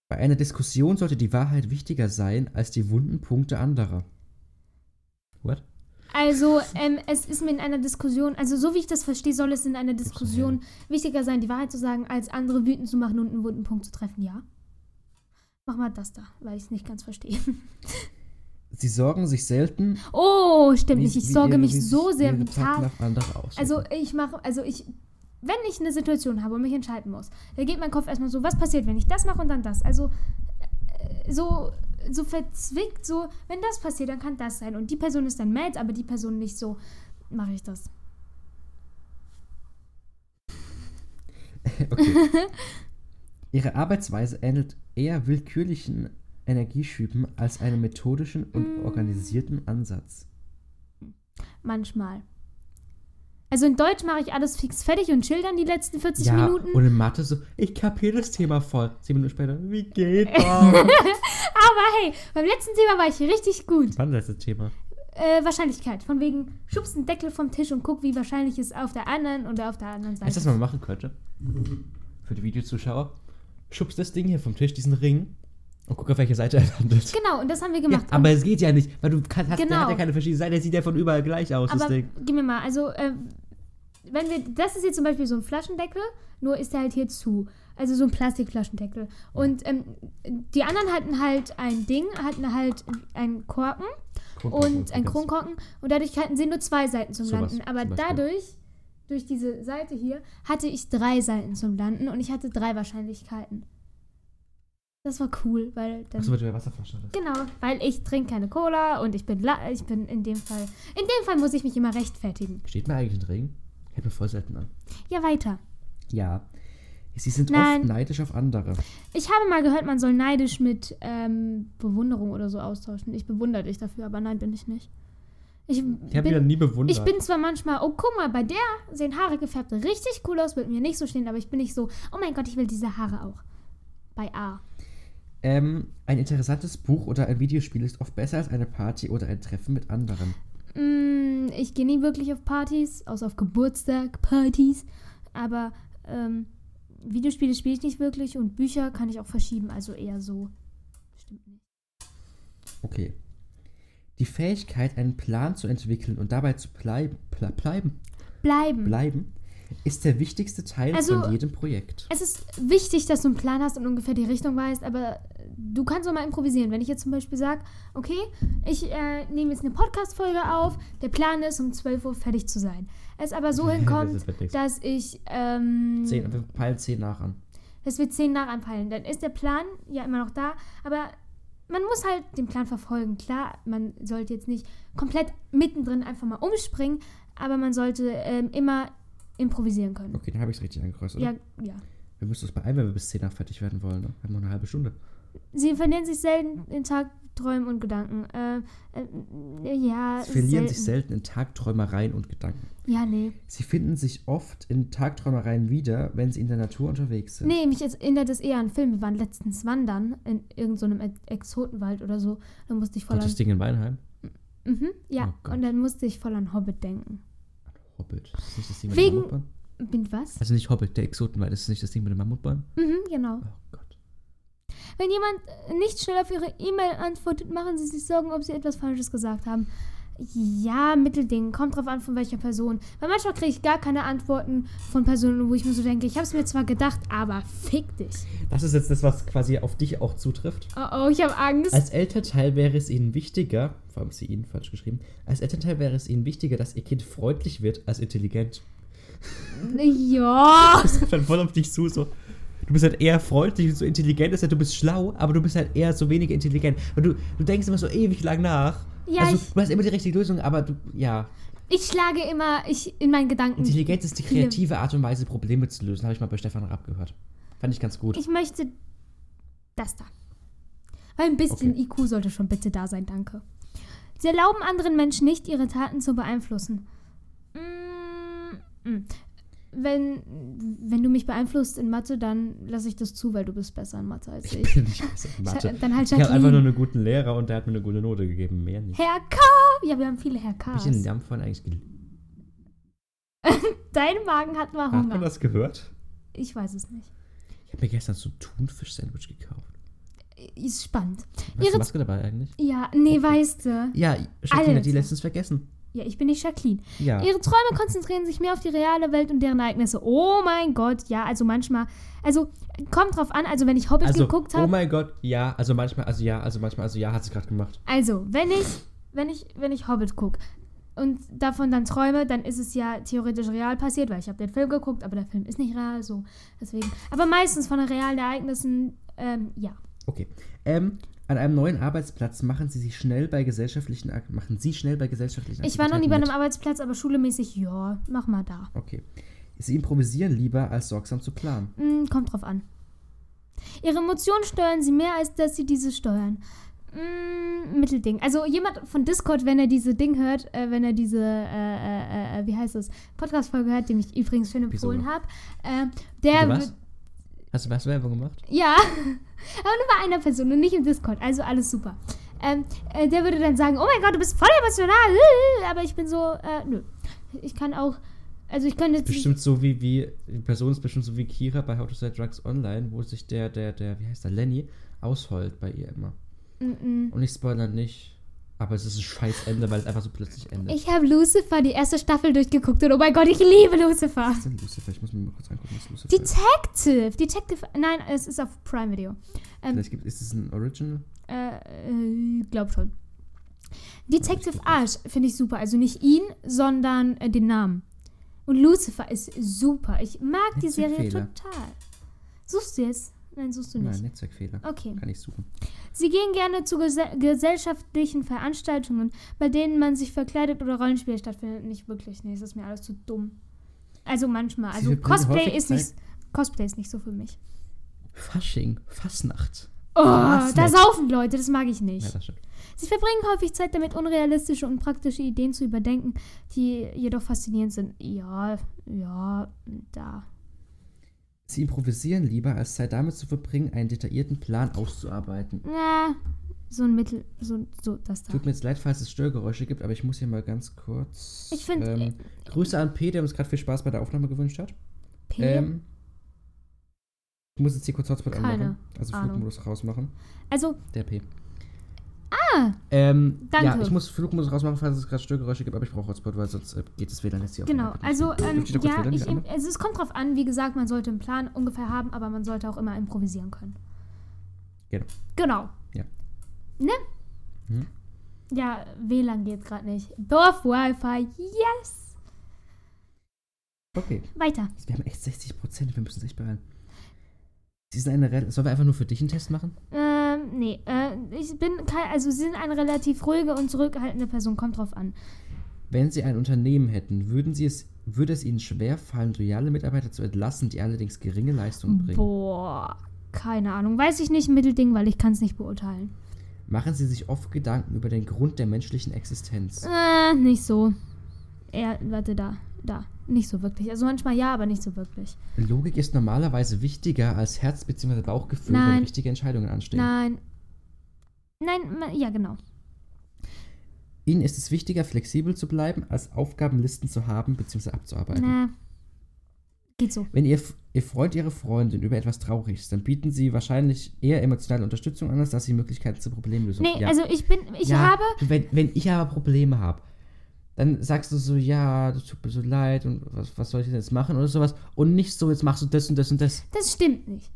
Bei einer Diskussion sollte die Wahrheit wichtiger sein als die wunden Punkte anderer. What? Also, ähm, es ist mir in einer Diskussion, also so wie ich das verstehe, soll es in einer Diskussion wichtiger sein, die Wahrheit zu sagen, als andere wütend zu machen und einen wunden Punkt zu treffen, ja? Mach mal das da, weil ich es nicht ganz verstehe. Sie sorgen sich selten. Oh, stimmt wie- nicht. Ich sorge ihre- mich so sehr vital. Also ich mache, also ich, wenn ich eine Situation habe und mich entscheiden muss, dann geht mein Kopf erstmal so, was passiert, wenn ich das mache und dann das. Also äh, so, so verzwickt, so, wenn das passiert, dann kann das sein. Und die Person ist dann mad, aber die Person nicht so, mache ich das. okay. Ihre Arbeitsweise ähnelt eher willkürlichen Energieschüben als einem methodischen und organisierten Ansatz. Manchmal. Also in Deutsch mache ich alles fix fertig und chill dann die letzten 40 ja, Minuten. und in Mathe so, ich kapiere das Thema voll. Zehn Minuten später, wie geht das? Aber hey, beim letzten Thema war ich richtig gut. Wann ist das Thema? Äh, Wahrscheinlichkeit. Von wegen, schubst einen Deckel vom Tisch und guck, wie wahrscheinlich es auf der anderen oder auf der anderen Seite Weißt du, was man machen könnte? Für die Videozuschauer. Schubst das Ding hier vom Tisch, diesen Ring, und guck, auf welche Seite er landet. Genau, und das haben wir Ja, gemacht. aber es geht ja nicht, weil du kann, hast, der Genau. hat ja keine verschiedenen Seiten, der sieht ja von überall gleich aus, das aber Ding. gib mir mal, also, äh, wenn wir, das ist jetzt zum Beispiel so ein Flaschendeckel, nur ist der halt hier zu. Also so ein Plastikflaschendeckel. Und ähm, die anderen hatten halt ein Ding, hatten halt einen Korken und ein Kronkorken und dadurch hatten sie nur zwei Seiten zum Sowas Landen. Aber zum dadurch, durch diese Seite hier, hatte ich drei Seiten zum Landen und ich hatte drei Wahrscheinlichkeiten. Das war cool, weil dann. Achso, weil du ja Wasserflasche hattest. Genau, weil ich trinke keine Cola und ich bin, la- ich bin in dem Fall. In dem Fall muss ich mich immer rechtfertigen. Steht mir eigentlich ein Regen? Hält mir voll selten an. Ja, weiter. Ja. Sie sind Nein. oft neidisch auf andere. Ich habe mal gehört, man soll neidisch mit ähm, Bewunderung oder so austauschen. Ich bewundere dich dafür, aber nein, bin ich nicht. Ich, Ich habe bin, nie bewundert. ich bin zwar manchmal, oh guck mal, bei der sehen Haare gefärbt richtig cool aus, wird mir nicht so stehen, aber ich bin nicht so, oh mein Gott, ich will diese Haare auch. Bei A. ähm, ein interessantes Buch oder ein Videospiel ist oft besser als eine Party oder ein Treffen mit anderen. Mm, ich gehe nie wirklich auf Partys, außer auf Geburtstag-Partys. Aber ähm, Videospiele spiele ich nicht wirklich und Bücher kann ich auch verschieben, also eher so. Stimmt nicht. Okay. Die Fähigkeit, einen Plan zu entwickeln und dabei zu bleib, ble bleiben, Bleiben. bleiben, ist der wichtigste Teil Also- von jedem Projekt. Es ist wichtig, dass du einen Plan hast und ungefähr die Richtung weißt, aber du kannst auch mal improvisieren. Wenn ich jetzt zum Beispiel sage, okay, ich äh, nehme jetzt eine Podcast-Folge auf, der Plan ist, um 12 Uhr fertig zu sein. Es aber so Das hinkommt, nix. dass ich, ähm, Zehn, wir peilen 10 nach an. dass wir 10 nach anpeilen. Dann ist der Plan ja immer noch da, aber man muss halt den Plan verfolgen. Klar, man sollte jetzt nicht komplett mittendrin einfach mal umspringen, aber man sollte ähm, immer improvisieren können. Okay, dann habe ich es richtig angekreuzt, oder? Ja, ja. Wir müssen uns beeilen, wenn wir bis 10 nach fertig werden wollen. Ne? Wir haben noch eine halbe Stunde. Sie verlieren sich selten in Tagträumen und Gedanken. Äh, äh, ja, Sie verlieren selten. sich selten in Tagträumereien und Gedanken. Ja, nee. Sie finden sich oft in Tagträumereien wieder, wenn sie in der Natur unterwegs sind. Nee, mich erinnert es eher an einen Film. Wir waren letztens wandern in irgendeinem so Exotenwald oder so. Da musste ich voll Gott, an. das Ding in Weinheim. Mhm, ja, Oh und dann musste ich voll an Hobbit denken. Hobbit. Das ist nicht das Ding mit Wegen- den Mammutbäumen? Mit was? Also nicht Hobbit, der Exotenwald. Das ist nicht das Ding mit den Mammutbäumen? Mhm, genau. Oh Gott. Wenn jemand nicht schnell auf Ihre E-Mail antwortet, machen Sie sich Sorgen, ob Sie etwas Falsches gesagt haben. Ja, Mittelding. Kommt drauf an, von welcher Person. Weil manchmal kriege ich gar keine Antworten von Personen, wo ich mir so denke, ich habe es mir zwar gedacht, aber fick dich. Das ist jetzt das, was quasi auf dich auch zutrifft. Oh oh, ich habe Angst. Als Elternteil wäre es ihnen wichtiger, vor allem ist sie ihnen falsch geschrieben, als Elternteil wäre es ihnen wichtiger, dass ihr Kind freundlich wird als intelligent. ja. Das trifft dann voll auf dich zu, so. Du bist halt eher freundlich und so intelligent ist ja, du bist schlau, aber du bist halt eher so weniger intelligent. Und du, du denkst immer so ewig lang nach. Ja, also, ich- du hast immer die richtige Lösung, aber du, ja. Ich schlage immer ich, in meinen Gedanken. Intelligenz ist die viele- kreative Art und Weise, Probleme zu lösen. Habe ich mal bei Stefan Raab gehört. Fand ich ganz gut. Ich möchte das da. Weil ein bisschen Okay. IQ sollte schon bitte da sein, danke. Sie erlauben anderen Menschen nicht, ihre Taten zu beeinflussen. Mm, mm. Wenn, wenn du mich beeinflusst in Mathe, dann lasse ich das zu, weil du bist besser in Mathe als Ich ich. bin nicht besser in Mathe. Dann halt Ich habe einfach nur einen guten Lehrer und der hat mir eine gute Note gegeben. Mehr nicht. Herr K. Ja, wir haben viele Herr Habe ich den Namen vorhin eigentlich geliebt? Dein Magen hat mal Hat man Hunger. das gehört? Ich weiß es nicht. Ich habe mir gestern so ein Thunfisch-Sandwich gekauft. Ist spannend. Hast Ihre- du Maske dabei eigentlich? Ja, nee, weißt du. Ja, Jacqueline hat die letztens vergessen. Ja, ich bin nicht Jacqueline. Ja. Ihre Träume konzentrieren sich mehr auf die reale Welt und deren Ereignisse. Oh mein Gott, ja, also manchmal. Also kommt drauf an, also wenn ich Hobbit Also, geguckt oh habe. mein Gott, ja, also manchmal, also ja, also manchmal, also ja, hat sie gerade gemacht. also, wenn ich, wenn ich, wenn ich Hobbit gucke und davon dann träume, dann ist es ja theoretisch real passiert, weil ich habe den Film geguckt, aber der Film ist nicht real, so. Deswegen. Aber meistens von den realen Ereignissen, ähm, ja. Okay. Ähm, an einem neuen Arbeitsplatz machen sie sich schnell bei gesellschaftlichen Ak- machen sie schnell bei gesellschaftlichen Ich war noch nie bei einem Arbeitsplatz, aber schulemäßig, ja, mach mal da. Okay. Sie improvisieren lieber, als sorgsam zu planen. Mm, kommt drauf an. Ihre Emotionen steuern sie mehr, als dass sie diese steuern. Mm, Mittelding. Also jemand von Discord, wenn er diese Ding hört, äh, wenn er diese, äh, äh, äh, wie heißt das, Podcast-Folge hört, die ich übrigens schön empfohlen habe, äh, der wird. Hast du was Werbung gemacht? Ja, aber nur bei einer Person und nicht im Discord. Also alles super. Ähm, äh, der würde dann sagen, oh mein Gott, du bist voll emotional. Aber ich bin so, äh, nö. Ich kann auch, also ich könnte jetzt... Bestimmt so wie, wie, die Person ist bestimmt so wie Kira bei How to Sell Drugs Online, wo sich der, der, der, wie heißt der, Lenny, ausheult bei ihr immer. Mm, mm. Und ich spoilere nicht, aber es ist ein scheiß Ende, weil es einfach so plötzlich endet. Ich habe Lucifer die erste Staffel durchgeguckt und oh mein Gott, ich liebe Lucifer. Was ist denn Lucifer? Ich muss mir mal kurz angucken, was Lucifer ist. Detective. Detective. Nein, es ist auf Prime Video. Ähm, Vielleicht gibt, ist es ein Original? äh, äh, glaub schon. Detective Ash finde ich super. Also nicht ihn, sondern äh, den Namen. Und Lucifer ist super. Ich mag Nicht die Serie empfehlen. total. Suchst du jetzt? Nein, suchst du nicht. Nein, Netzwerkfehler. Okay. Kann ich suchen. Sie gehen gerne zu gese gesellschaftlichen Veranstaltungen, bei denen man sich verkleidet oder Rollenspiele stattfindet. Nicht wirklich, nee, das ist mir alles zu dumm. Also manchmal. Sie Also Cosplay ist nicht Cosplay ist nicht so für mich. Fasching, Fastnacht. Oh, da saufen Leute, das mag ich Ja, nicht. das stimmt. Sie verbringen häufig Zeit damit, unrealistische und praktische Ideen zu überdenken, die jedoch faszinierend sind. Ja, ja, da. Sie improvisieren lieber, als Zeit damit zu verbringen, einen detaillierten Plan auszuarbeiten. Na, so ein Mittel, so, so das da. Tut mir jetzt leid, falls es Störgeräusche gibt, aber ich muss hier mal ganz kurz. Ich find, Ähm, Grüße an P, der uns gerade viel Spaß bei der Aufnahme gewünscht hat. P. Ähm, ich muss jetzt hier kurz Hotspot Keine anmachen. Also Ahnung. Flugmodus rausmachen. also, Der P. Ah! Ähm, danke. Ja, ich muss Flugmodus rausmachen, falls es gerade Störgeräusche gibt, aber ich brauche Hotspot, weil sonst äh, geht das WLAN jetzt hier genau. Also, ähm, ich ja, WLAN ich, also es kommt drauf an, wie gesagt, man sollte einen Plan ungefähr haben, aber man sollte auch immer improvisieren können. Genau. Genau. Ja. Ne? Hm? Ja, WLAN geht gerade nicht. Dorf-Wi-Fi, yes! Okay. Weiter. Wir haben echt 60 Prozent, wir müssen uns echt beeilen. Sie sind eine Sollen wir einfach nur für dich einen Test machen? Ähm, nee, äh, ich bin kein, also sie sind eine relativ ruhige und zurückhaltende Person, kommt drauf an. Wenn Sie ein Unternehmen hätten, würden Sie es, würde es Ihnen schwer fallen, loyale Mitarbeiter zu entlassen, die allerdings geringe Leistungen bringen? Boah, keine Ahnung. Weiß ich nicht, Mittelding, weil ich kann es nicht beurteilen. Machen Sie sich oft Gedanken über den Grund der menschlichen Existenz? Äh, nicht so. Eher, warte, da, da. Nicht so wirklich. Also manchmal ja, aber nicht so wirklich. Logik ist normalerweise wichtiger als Herz- bzw. Bauchgefühl, wenn Nein. richtige Entscheidungen anstehen. Nein. Nein, ja, genau. Ihnen ist es wichtiger, flexibel zu bleiben, als Aufgabenlisten zu haben bzw. abzuarbeiten. Na. Geht so. Wenn Ihr, Ihr Freund, Ihre Freundin über etwas traurig ist, dann bieten Sie wahrscheinlich eher emotionale Unterstützung an, als dass Sie Möglichkeiten zur Problemlösung Nee, Ja. also ich bin, ich ja, habe. Wenn, wenn ich aber Probleme habe, dann sagst du so, ja, das tut mir so leid und was, was soll ich denn jetzt machen oder sowas. Und nicht so, jetzt machst du das und das und das. Das stimmt nicht.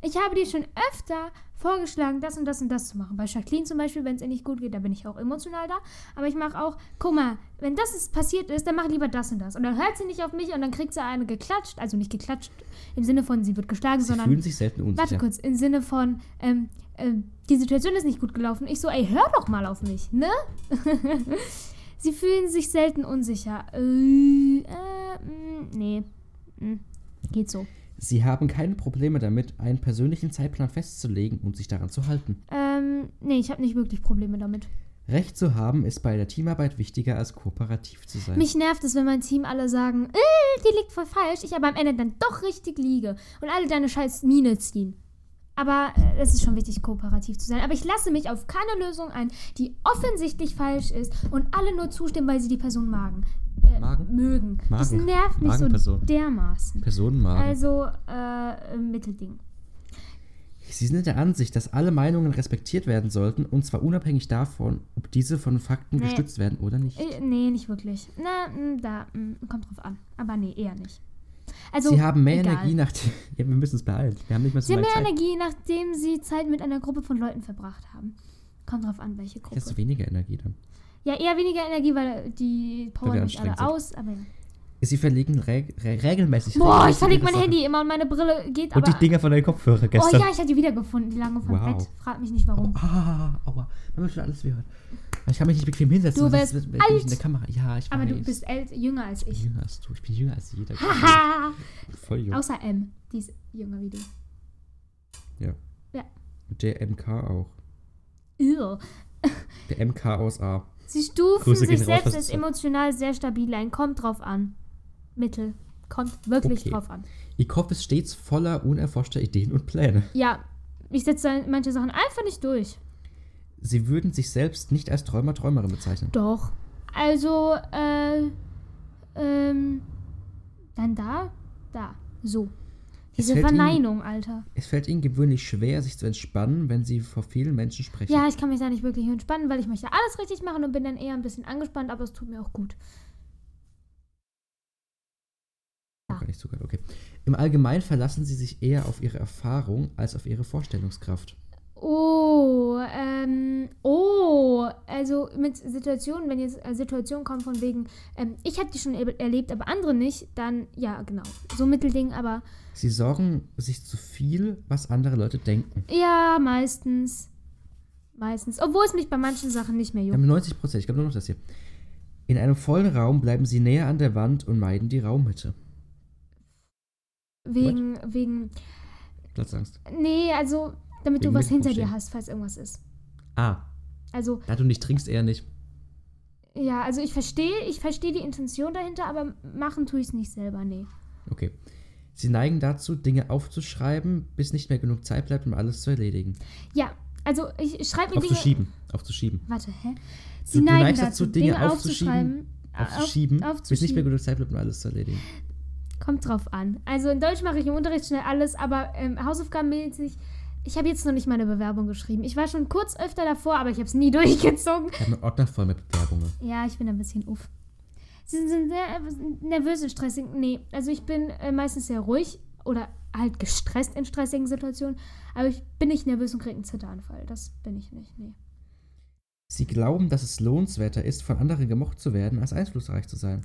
Ich habe dir schon öfter vorgeschlagen, das und das und das zu machen. Bei Jacqueline zum Beispiel, wenn es ihr nicht gut geht, da bin ich auch emotional da. Aber ich mache auch, guck mal, wenn das ist, passiert ist, dann mach lieber das und das. Und dann hört sie nicht auf mich und dann kriegt sie eine geklatscht. Also nicht geklatscht im Sinne von, sie wird geschlagen, Sie sondern. fühlen sich selten unsicher. Warte kurz, im Sinne von, ähm, ähm, die Situation ist nicht gut gelaufen. Ich so, ey, hör doch mal auf mich, ne? Sie fühlen sich selten unsicher. Äh, äh, mh, nee. Mh, geht so. Sie haben keine Probleme damit, einen persönlichen Zeitplan festzulegen und sich daran zu halten. Ähm, nee, ich habe nicht wirklich Probleme damit. Recht zu haben ist bei der Teamarbeit wichtiger als kooperativ zu sein. Mich nervt es, wenn mein Team alle sagen, äh, die liegt voll falsch, ich aber am Ende dann doch richtig liege und alle deine scheiß Mine ziehen. Aber äh, es ist schon wichtig, kooperativ zu sein. Aber ich lasse mich auf keine Lösung ein, die offensichtlich falsch ist und alle nur zustimmen, weil sie die Person magen. Äh, Magen? Mögen. Das Magen. nervt mich so Magenperson. dermaßen. Personenmagen. Also, äh, Mittelding. Sie sind der Ansicht, dass alle Meinungen respektiert werden sollten, und zwar unabhängig davon, ob diese von Fakten Nee. gestützt werden oder nicht. Äh, nee, nicht wirklich. Na, mh, da, mh, kommt drauf an. Aber nee, eher nicht. Also, Sie haben mehr egal. Energie nach Ja, wir müssen es beeilen. Wir haben nicht mehr so Sie haben mehr Zeit. Energie, nachdem sie Zeit mit einer Gruppe von Leuten verbracht haben. Kommt drauf an, welche Gruppe. Hast du weniger Energie dann? Ja, eher weniger Energie, weil die powern wir nicht alle anstrengend aus. Aber. Sie verlegen reg re regelmäßig. Boah, ich regelmäßig verleg ihre mein Sachen. Handy immer und meine Brille geht Und die Dinger von deinen Kopfhörer oh gestern. ja, ich hatte die wiedergefunden, die lange vom Wow. Bett. Frag mich nicht warum. Ah, aua. Man schon alles gehört. Ich kann mich nicht bequem hinsetzen. Du wirst alt. in der Kamera. Ja, ich aber weiß. du bist ält jünger als Ich bin ich. jünger als du. Ich bin jünger als jeder. Haha! Voll jung. Außer M, die ist jünger wie du. Und der MK auch. Ew. Der MK aus A. Sie stufen Grüße sich selbst als ist- emotional sehr stabil ein. Kommt drauf an. Mittel. Kommt wirklich Okay. drauf an. Ihr Kopf ist stets voller unerforschter Ideen und Pläne. Ja, ich setze manche Sachen einfach nicht durch. Sie würden sich selbst nicht als Träumer, Träumerin bezeichnen. Doch. Also, äh, ähm, dann da, da, so. Es Diese fällt Ihnen- Verneinung, Alter. Es fällt Ihnen gewöhnlich schwer, sich zu entspannen, wenn Sie vor vielen Menschen sprechen. Ja, ich kann mich da nicht wirklich entspannen, weil ich möchte alles richtig machen und bin dann eher ein bisschen angespannt, aber es tut mir auch gut. Oh, Gar nicht so geil, okay. Im Allgemeinen verlassen Sie sich eher auf Ihre Erfahrung als auf Ihre Vorstellungskraft. Oh, ähm, oh, also mit Situationen, wenn jetzt äh, Situationen kommen von wegen, ähm, ich habe die schon er erlebt, aber andere nicht, dann, ja, genau, so Mittelding, aber Sie sorgen sich zu viel, was andere Leute denken. ja, meistens, meistens, obwohl es mich bei manchen Sachen nicht mehr juckt. haben 90 Prozent, ich glaube nur noch das hier. In einem vollen Raum bleiben Sie näher an der Wand und meiden die Raummitte. Wegen, wegen, Platzangst. nee, also, damit du was hinter dir hast, falls irgendwas ist. Ah, Also, da du nicht trinkst, eher nicht. ja, also ich verstehe, ich verstehe die Intention dahinter, aber machen tue ich es nicht selber, nee. Okay. Sie neigen dazu, Dinge aufzuschreiben, bis nicht mehr genug Zeit bleibt, um alles zu erledigen. Ja, also ich, schreibe mir Dinge... Aufzuschieben. Aufzuschieben. Warte, hä? Sie du neigen neigst dazu, Dinge Dinge aufzuschieben, aufzuschreiben. Aufzuschieben, auf, bis nicht mehr genug Zeit bleibt, um alles zu erledigen. Kommt drauf an. Also in Deutsch mache ich im Unterricht schnell alles, aber ähm, hausaufgabenmäßig, ich habe jetzt noch nicht meine Bewerbung geschrieben. Ich war schon kurz öfter davor, aber ich habe es nie durchgezogen. Ich habe einen Ordner voll mit Bewerbungen. Ja, ich bin ein bisschen uff. Sie sind sehr äh, nervös und stressig. Nee, also ich bin äh, meistens sehr ruhig oder halt gestresst in stressigen Situationen, aber ich bin nicht nervös und kriege einen Zitteranfall. Das bin ich nicht, nee. Sie glauben, dass es lohnenswerter ist, von anderen gemocht zu werden, als einflussreich zu sein.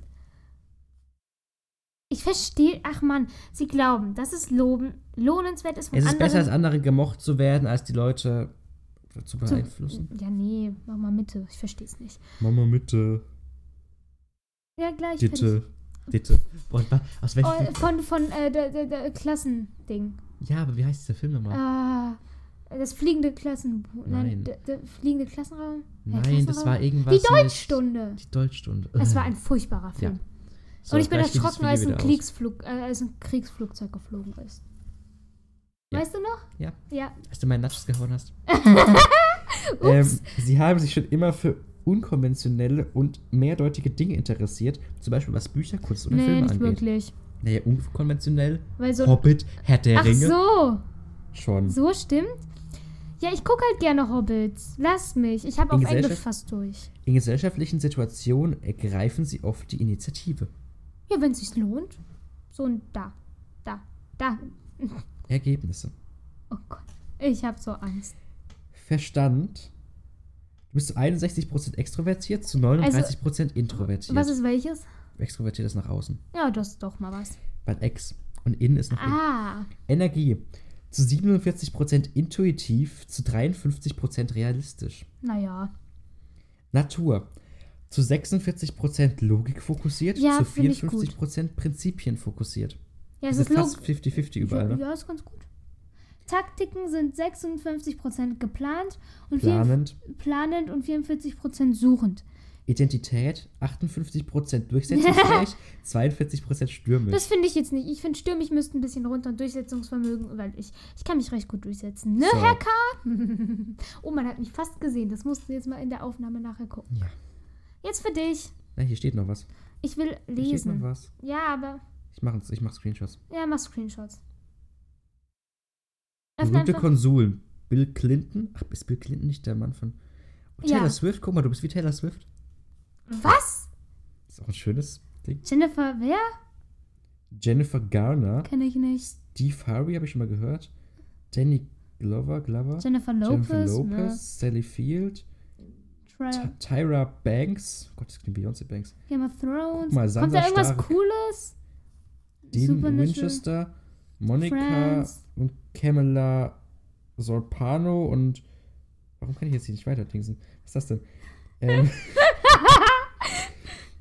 Ich verstehe, ach Mann, sie glauben, dass es loben, lohnenswert ist von Es ist anderen. besser, als andere gemocht zu werden, als die Leute zu beeinflussen. Ja, nee, mach mal Mitte. Ich verstehe es nicht. Mama Mitte. Ja, gleich. Ditte. Ditte. Boah, aus welchem? Oh, von von äh, der, der, der Klassending. Ja, aber wie heißt dieser Film nochmal? Ah, das fliegende Klassen... Nein. der, der fliegende Klassenraum? Nein, das Klassenraum? war irgendwas. Die Deutschstunde. Mit, die Deutschstunde. Es war ein furchtbarer Film. So, Und ich bin erschrocken, als ein. Kriegsflug, äh, als ein Kriegsflugzeug geflogen ist. Ja. Weißt du noch? Ja. Ja. Als du meinen Nachos gehauen hast. ähm, sie haben sich schon immer für unkonventionelle und mehrdeutige Dinge interessiert, zum Beispiel was Bücher, Kunst oder nee, Filme nicht angeht. wirklich. Naja, unkonventionell. Weil so Hobbit, Herr der Ach Ringe. so. Schon. So stimmt. Ja, ich gucke halt gerne Hobbits. Lass mich. Ich habe auf Englisch fast durch. In gesellschaftlichen Situationen ergreifen sie oft die Initiative. Ja, wenn es sich lohnt. So und da. Da. Da. Ergebnisse. Oh Gott. Ich habe so Angst. Verstand. Du bist zu 61% extrovertiert, zu 39% introvertiert. Was ist welches? Extrovertiert ist nach außen. Ja, das ist doch mal was. Weil Ex und In ist noch in. Ah. Energie. Zu 47% intuitiv, zu 53% realistisch. Naja. Natur. Zu 46% Logik fokussiert, Ja, zu find ich 54% Prinzipien fokussiert. Ja, Das es ist ist fast log 50-50 überall, ne? Ja, ist ganz gut. Taktiken sind 56% geplant und Planend. 4 planend und 44% suchend. Identität, 58% durchsetzungsfähig, 42% stürmisch. Das finde ich jetzt nicht. Ich finde, stürmisch müsste ein bisschen runter und Durchsetzungsvermögen, weil ich, ich kann mich recht gut durchsetzen. Ne, So. Herr K? oh, man hat mich fast gesehen. Das musst du jetzt mal in der Aufnahme nachher gucken. Ja. Jetzt für dich. Na, hier steht noch was. Ich will Hier steht noch lesen. was. Ja, aber. Ich mache ich mach Screenshots. Ja, mach Screenshots. Berühmte. Konsuln. Bill Clinton. Ach, ist Bill Clinton nicht der Mann von. Oh, Taylor Ja. Swift, guck mal, du bist wie Taylor Swift. Was? Ist auch ein schönes Ding. Jennifer, wer? Jennifer Garner. Kenne ich nicht. Steve Harvey habe ich schon mal gehört. Danny Glover, Glover. Jennifer Lopez. Jennifer ne? Lopez, Sally Field. Tyra Banks. Oh Gott, das klingt Beyoncé Banks. Game of Thrones. Guck mal, Kommt da Sansa irgendwas Stark. Cooles? Dean. Winchester, Monica Friends. und Camilla Sorpano und. Warum kann ich jetzt hier nicht weiter dingsen? Was ist das denn? Ähm,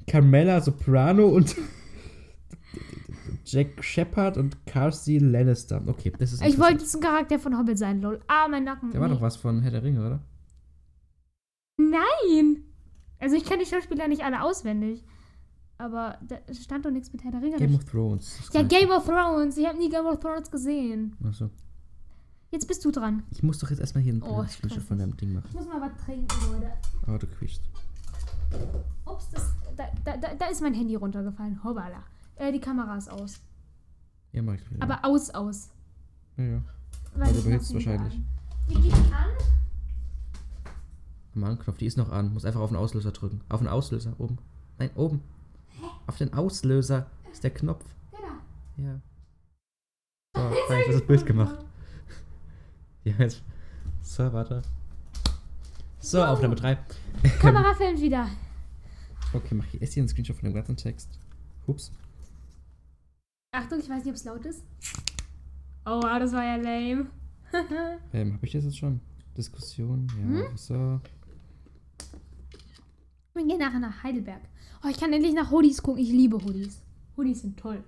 Carmella Soprano und Jack Shepard und Carsey Lannister. Okay, das ist. Ich wollte jetzt ein Charakter von Hobbit sein, lol. Ah, mein Nacken. Der war Nee. doch was von Herr der Ringe, oder? Nein! Also ich kenne die Schauspieler nicht alle auswendig. Aber da stand doch nichts mit Herr der Ringe. Game of Thrones. Ja, Game of Thrones. Ich habe nie Game of Thrones gesehen. Ach so. Jetzt bist du dran. Ich muss doch jetzt erstmal hier ein Oh, von deinem Ding machen. Ich muss mal was trinken, Leute. Oh, du quietschst. Ups, das, da, da, da, ist mein Handy runtergefallen. Hoppala. Äh, die Kamera ist aus. Ja, mach ich wieder. Aber aus, aus. Ja, ja. Weil Also ich behältst sie wahrscheinlich. geht die an? Am Anknopf, die ist noch an. Muss einfach auf den Auslöser drücken. Auf den Auslöser, oben. Nein, oben. Auf den Auslöser ist der Knopf. Genau. Ja. So, jetzt hast du das Bild gemacht. Ja, jetzt. So, warte. So, Aufnahme 3. Kamera filmt wieder. Okay, mach hier erst hier einen Screenshot von dem ganzen Text. Ups. Achtung, ich weiß nicht, ob es laut ist. Oh, wow, das war ja lame. Ähm, hab ich das jetzt schon? Diskussion, ja, so. Wir gehen nachher nach Heidelberg. Oh, ich kann endlich nach Hoodies gucken. Ich liebe Hoodies. Hoodies sind toll.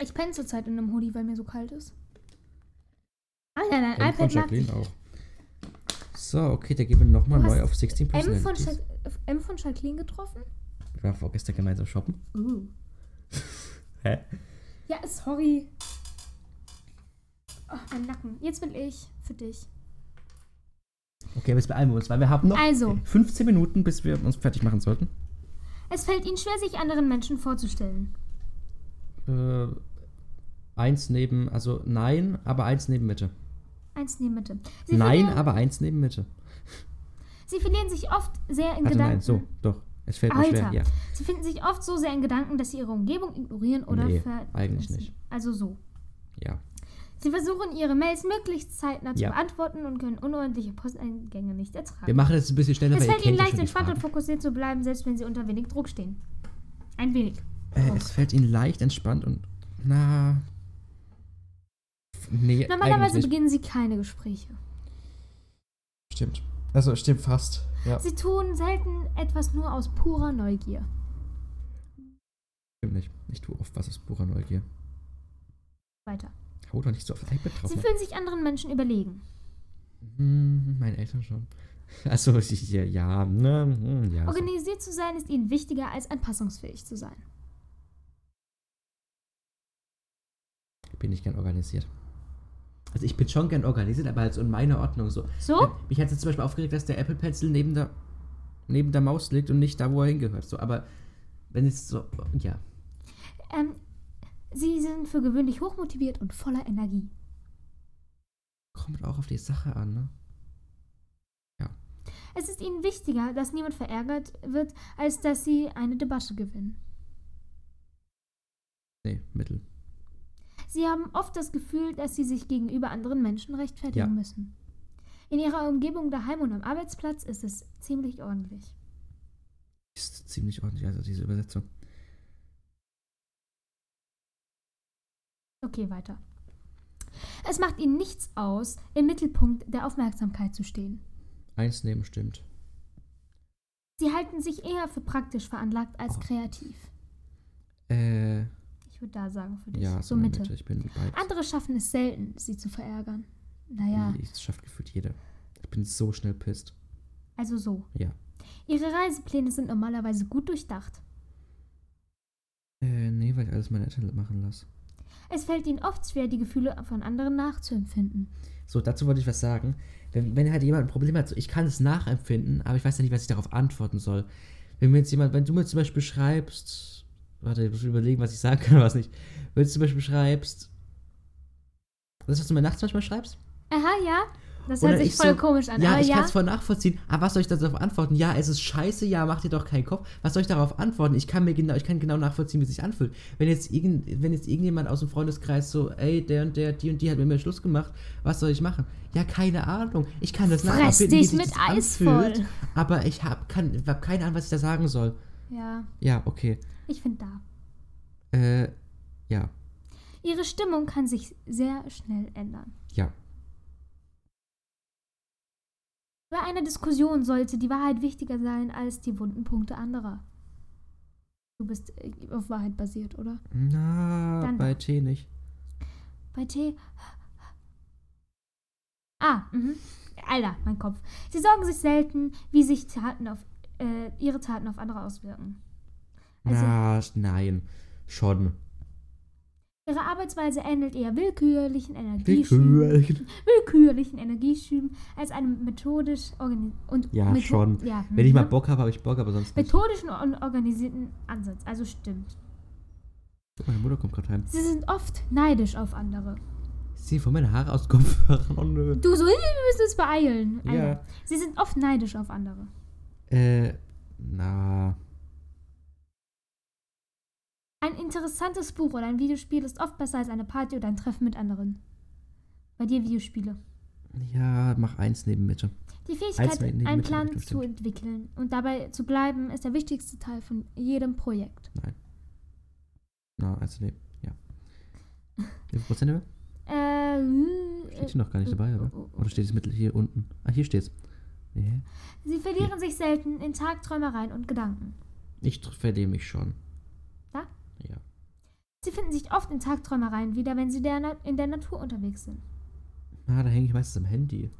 Ich penne zurzeit in einem Hoodie, weil mir so kalt ist. Ah M von iPad mag Jacqueline auch. So, okay, da gehen wir nochmal neu auf 16 M von, M von Jacqueline getroffen? Wir waren vorgestern gemeinsam shoppen. Uh. Hä? Ja, sorry. Oh, mein Nacken. Jetzt will ich für dich. Okay, jetzt beeilen wir uns, weil wir haben noch Also. 15 Minuten, bis wir uns fertig machen sollten. Es fällt Ihnen schwer, sich anderen Menschen vorzustellen. Äh, eins neben, also nein, aber eins neben Mitte. Eins neben Mitte. Sie nein, aber eins neben Mitte. Sie verlieren sich oft sehr in Also Gedanken. nein, so, doch. Es fällt mir schwer, ja. Sie finden sich oft so sehr in Gedanken, dass sie ihre Umgebung ignorieren oder Nee, eigentlich nicht. Also so. Ja. Sie versuchen ihre Mails möglichst zeitnah zu Ja. beantworten und können unordentliche Posteingänge nicht Wir ertragen. machen das ein bisschen schneller, Es weil ihr fällt ihnen leicht, entspannt und fokussiert zu bleiben, selbst wenn sie unter wenig Druck stehen. Ein wenig. Äh, es fällt ihnen leicht, entspannt und, na... Nee, Normalerweise beginnen sie keine Gespräche. Stimmt. Also, stimmt fast. Ja, Sie tun selten etwas nur aus purer Neugier. stimmt nicht. Ich tue oft was aus purer Neugier. Weiter. Hau doch nicht so auf das iPad drauf. Sie ne? fühlen sich anderen Menschen überlegen. Hm, meine Eltern schon. Also, ich- ja, ne, hm, ja. Organisiert zu sein ist ihnen wichtiger, als anpassungsfähig zu sein. bin ich gern organisiert. Also ich bin schon gern organisiert, aber halt so in meiner Ordnung so. So? Mich hat es jetzt zum Beispiel aufgeregt, dass der Apple Pencil neben der, neben der Maus liegt und nicht da, wo er hingehört. So, aber wenn es so, ja. Ähm, sie sind für gewöhnlich hochmotiviert und voller Energie. Kommt auch auf die Sache an, ne? Es ist ihnen wichtiger, dass niemand verärgert wird, als dass sie eine Debatte gewinnen. Nee, Mittel. Sie haben oft das Gefühl, dass sie sich gegenüber anderen Menschen rechtfertigen Ja. müssen. In ihrer Umgebung daheim und am Arbeitsplatz ist es ziemlich ordentlich. Ist ziemlich ordentlich, also diese Übersetzung. Okay, weiter. Es macht ihnen nichts aus, im Mittelpunkt der Aufmerksamkeit zu stehen. Eins neben stimmt. Sie halten sich eher für praktisch veranlagt als Oh. kreativ. Äh, Ich würde da sagen für dich. ja, so Mitte. Mitte. Ich bin beides. Andere schaffen es selten, sie zu verärgern. Naja, Das schafft gefühlt jeder. Ich bin so schnell pisst. also so. Ja. Ihre Reisepläne sind normalerweise gut durchdacht. Äh, nee, weil ich alles meine Eltern machen lasse. Es fällt ihnen oft schwer, die Gefühle von anderen nachzuempfinden. So, dazu wollte ich was sagen. Wenn, wenn halt jemand ein Problem hat, so, ich kann es nachempfinden, aber ich weiß ja nicht, was ich darauf antworten soll. Wenn mir jetzt jemand, wenn du mir zum Beispiel schreibst, warte, ich muss überlegen, was ich sagen kann, was nicht. Wenn du zum Beispiel schreibst, das, was du mir nachts manchmal schreibst? Aha, ja. Das hört sich ich voll so, komisch an. Ja, aber ich kann ja. es voll nachvollziehen. Aber was soll ich darauf antworten? Ja, es ist scheiße, ja, mach dir doch keinen Kopf. Was soll ich darauf antworten? Ich kann mir genau, ich kann genau nachvollziehen, wie es sich anfühlt. Wenn jetzt, irgend, wenn jetzt irgendjemand aus dem Freundeskreis so, ey, der und der, die und die hat mit mir Schluss gemacht, was soll ich machen? Ja, keine Ahnung. Ich kann das Fress nachempfinden, wie dich sich mit das Eis anfühlt, voll. Aber ich habe hab keine Ahnung, was ich da sagen soll. Ja, Ja, okay. ich finde da. Äh, ja, Ihre Stimmung kann sich sehr schnell ändern. ja. Bei einer Diskussion sollte die Wahrheit wichtiger sein als die wunden Punkte anderer. Du bist äh, auf Wahrheit basiert, oder? Na, Dann- bei T nicht. Bei T. Ah, mhm. Alter, mein Kopf. Sie sorgen sich selten, wie sich Taten auf, äh, ihre Taten auf andere auswirken. Also- Na, nein. Schon. Ihre Arbeitsweise ähnelt eher willkürlichen Energieschüben, Willkürlich. willkürlichen Energieschüben als einem methodisch und Ja, metho- schon. Ja, Wenn ich mal mhm. Bock habe, habe ich Bock, aber sonst nicht. methodischen und organisierten Ansatz. Also stimmt. Meine Mutter kommt gerade heim. Sie sind oft neidisch auf andere. Sie von meine Haare aus Kopfhörern. Oh nö. Du so, wir müssen uns beeilen. Ja. Alter. Sie sind oft neidisch auf andere. Äh, na. Ein interessantes Buch oder ein Videospiel ist oft besser als eine Party oder ein Treffen mit anderen. Bei dir Videospiele. Ja, mach eins neben Mitte. Die Fähigkeit, neben einen Plan Richtung zu stimmt. entwickeln und dabei zu bleiben, ist der wichtigste Teil von jedem Projekt. Nein. Na, eins neben. Ja. Wie viel Prozent wir? Äh, Steht hier noch gar nicht dabei, aber. Oder steht es mittel hier unten? Ah, hier steht's. Nee. Sie verlieren sich selten in Tagträumereien und Gedanken. Ich verliere mich schon. Sie finden sich oft in Tagträumereien wieder, wenn sie der Na in der Natur unterwegs sind. Ah, da hänge ich meistens am Handy.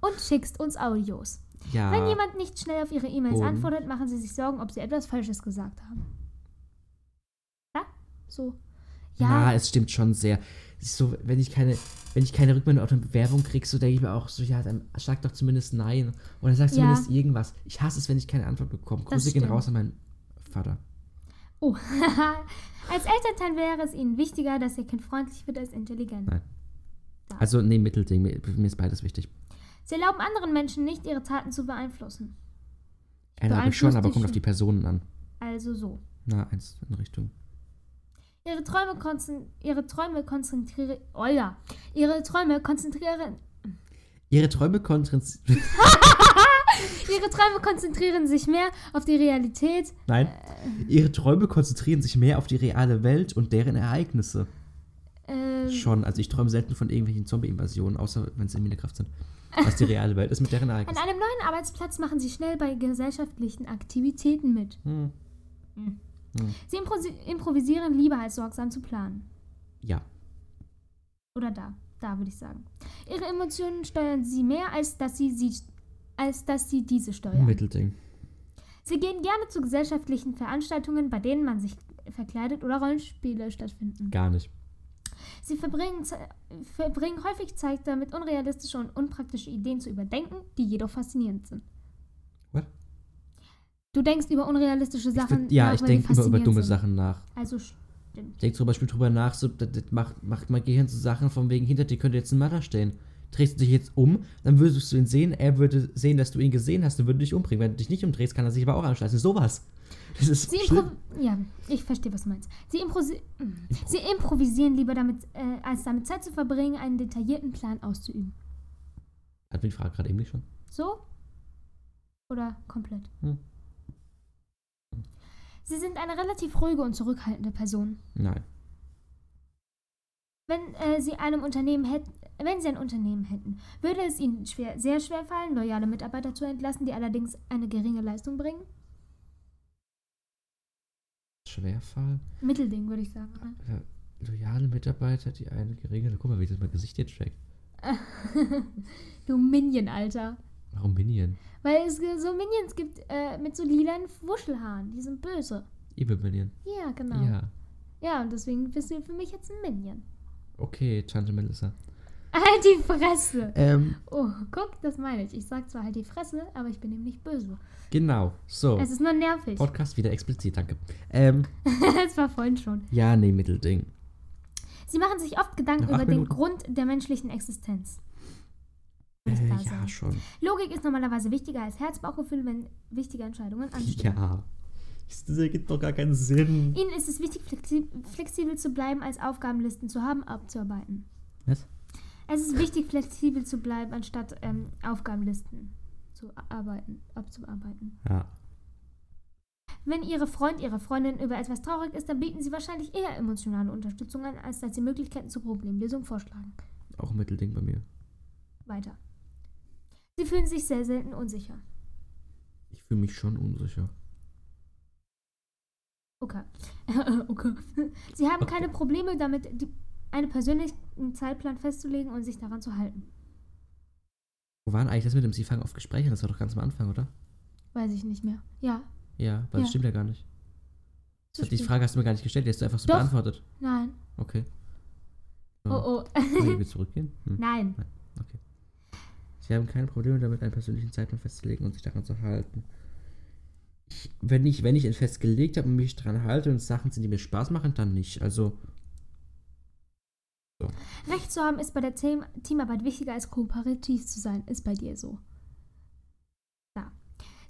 Und schickst uns Audios. Ja. Wenn jemand nicht schnell auf ihre E-Mails Und? antwortet, machen sie sich Sorgen, ob sie etwas Falsches gesagt haben. Ja? So. Ja. Na, es stimmt schon sehr. So, wenn ich keine, wenn ich keine Rückmeldung auf eine Bewerbung kriege, so denke ich mir auch so, ja, dann sag doch zumindest nein. Oder sag Ja. zumindest irgendwas. Ich hasse es, wenn ich keine Antwort bekomme. Grüße gehen raus an meinen Vater. Oh. als Elternteil wäre es ihnen wichtiger, dass ihr Kind freundlich wird als intelligent. Nein. Da. Also, nee, Mittelding. Mir, mir ist beides wichtig. Sie erlauben anderen Menschen nicht, ihre Taten zu beeinflussen. Einer ich schon, aber kommt auf die Personen an. Also so. Na, eins in Richtung. Ihre Träume, konzen ihre Träume konzentrieren. Oh ja. Ihre Träume konzentrieren. Ihre Träume konzentrieren. Ihre Träume konzentrieren sich mehr auf die Realität. Nein. Ihre Träume konzentrieren sich mehr auf die reale Welt und deren Ereignisse. Äh, Schon. Also, ich träume selten von irgendwelchen Zombie-Invasionen, außer wenn sie in meiner Kraft sind. Was die reale Welt ist mit deren an Ereignissen. einem neuen Arbeitsplatz machen sie schnell bei gesellschaftlichen Aktivitäten mit. Hm. Sie improsi improvisieren lieber als sorgsam zu planen. Ja. Oder da. Da würde ich sagen. Ihre Emotionen steuern sie mehr, als dass sie, sie, als dass sie diese steuern. Mittelding. Sie gehen gerne zu gesellschaftlichen Veranstaltungen, bei denen man sich verkleidet oder Rollenspiele stattfinden. Gar nicht. Sie verbringen, verbringen häufig Zeit damit, unrealistische und unpraktische Ideen zu überdenken, die jedoch faszinierend sind. What? Du denkst über unrealistische Ich Sachen würd, ja, nach, ich weil die denke immer über faszinierend dumme sind. Sachen nach. Also stimmt. Ich denke zum Beispiel drüber nach, so, das, das macht, macht mein Gehirn so Sachen von wegen, hinter dir könnte jetzt ein Mörder stehen. Drehst du dich jetzt um, dann würdest du ihn sehen, er würde sehen, dass du ihn gesehen hast und würde dich umbringen. Wenn du dich nicht umdrehst, kann er sich aber auch anschleißen. Sowas. Das ist Sie impro ja, ich verstehe, was du meinst. Sie, improsi Sie improvisieren lieber damit, äh, als damit Zeit zu verbringen, einen detaillierten Plan auszuüben. Hatten wir die Frage gerade eben nicht schon? So? Oder komplett? Hm. Sie sind eine relativ ruhige und zurückhaltende Person. Nein. Wenn äh, sie einem Unternehmen hätten, wenn sie ein Unternehmen hätten, würde es ihnen schwer, sehr schwer fallen, loyale Mitarbeiter zu entlassen, die allerdings eine geringe Leistung bringen. Schwerfall. Mittelding, würde ich sagen. Ja, loyale Mitarbeiter, die eine geringe. Guck mal, wie das mein Gesicht jetzt checkt. du Minion, Alter. Warum Minion? Weil es so Minions gibt äh, mit so lilanen Wuschelhaaren. Die sind böse. Evil Minion. Ja, genau. Ja. Ja, und deswegen bist du für mich jetzt ein Minion. Okay, Tante Melissa. Halt die Fresse. Ähm, Oh, guck, das meine ich. Ich sag zwar halt die Fresse, aber ich bin eben nicht böse. genau. So. Es ist nur nervig. Podcast wieder explizit, danke. Ähm, das war vorhin schon. ja, nee, Mittelding. Sie machen sich oft Gedanken über den Minuten. Grund der menschlichen Existenz. Äh, ja, Dasein. schon. Logik ist normalerweise wichtiger als Herz-Bauchgefühl, wenn wichtige Entscheidungen anstehen. Ja. Das ergibt doch gar keinen Sinn. Ihnen ist es wichtig, flexi flexibel zu bleiben, als Aufgabenlisten zu haben, abzuarbeiten. Was? Es ist wichtig, flexibel zu bleiben, anstatt ähm, Aufgabenlisten zu arbeiten, abzuarbeiten. Ja. Wenn Ihre Freund, Ihre Freundin über etwas traurig ist, dann bieten Sie wahrscheinlich eher emotionale Unterstützung an, als dass Sie Möglichkeiten zur Problemlösung vorschlagen. Auch ein Mittelding bei mir. Weiter. Sie fühlen sich sehr selten unsicher. Ich fühle mich schon unsicher. Okay. okay. Sie haben Okay. keine Probleme damit, die, einen persönlichen Zeitplan festzulegen und sich daran zu halten. Wo waren eigentlich das mit dem Sie fangen auf Gespräche? Das war doch ganz am Anfang, oder? Weiß ich nicht mehr. Ja. Ja, weil Ja. das stimmt ja gar nicht. Das hat die. Frage hast du mir gar nicht gestellt, die hast du einfach so Doch. beantwortet. Nein. Okay. So. Oh oh. Können wir zurückgehen? Hm. Nein. Okay. Sie haben keine Probleme damit, einen persönlichen Zeitplan festzulegen und sich daran zu halten. Ich, wenn, ich, wenn ich ihn festgelegt habe und mich daran halte und Sachen sind, die mir Spaß machen, dann nicht. Also, Recht zu haben ist bei der Team Teamarbeit wichtiger als kooperativ zu sein. Ist bei dir so. Ja.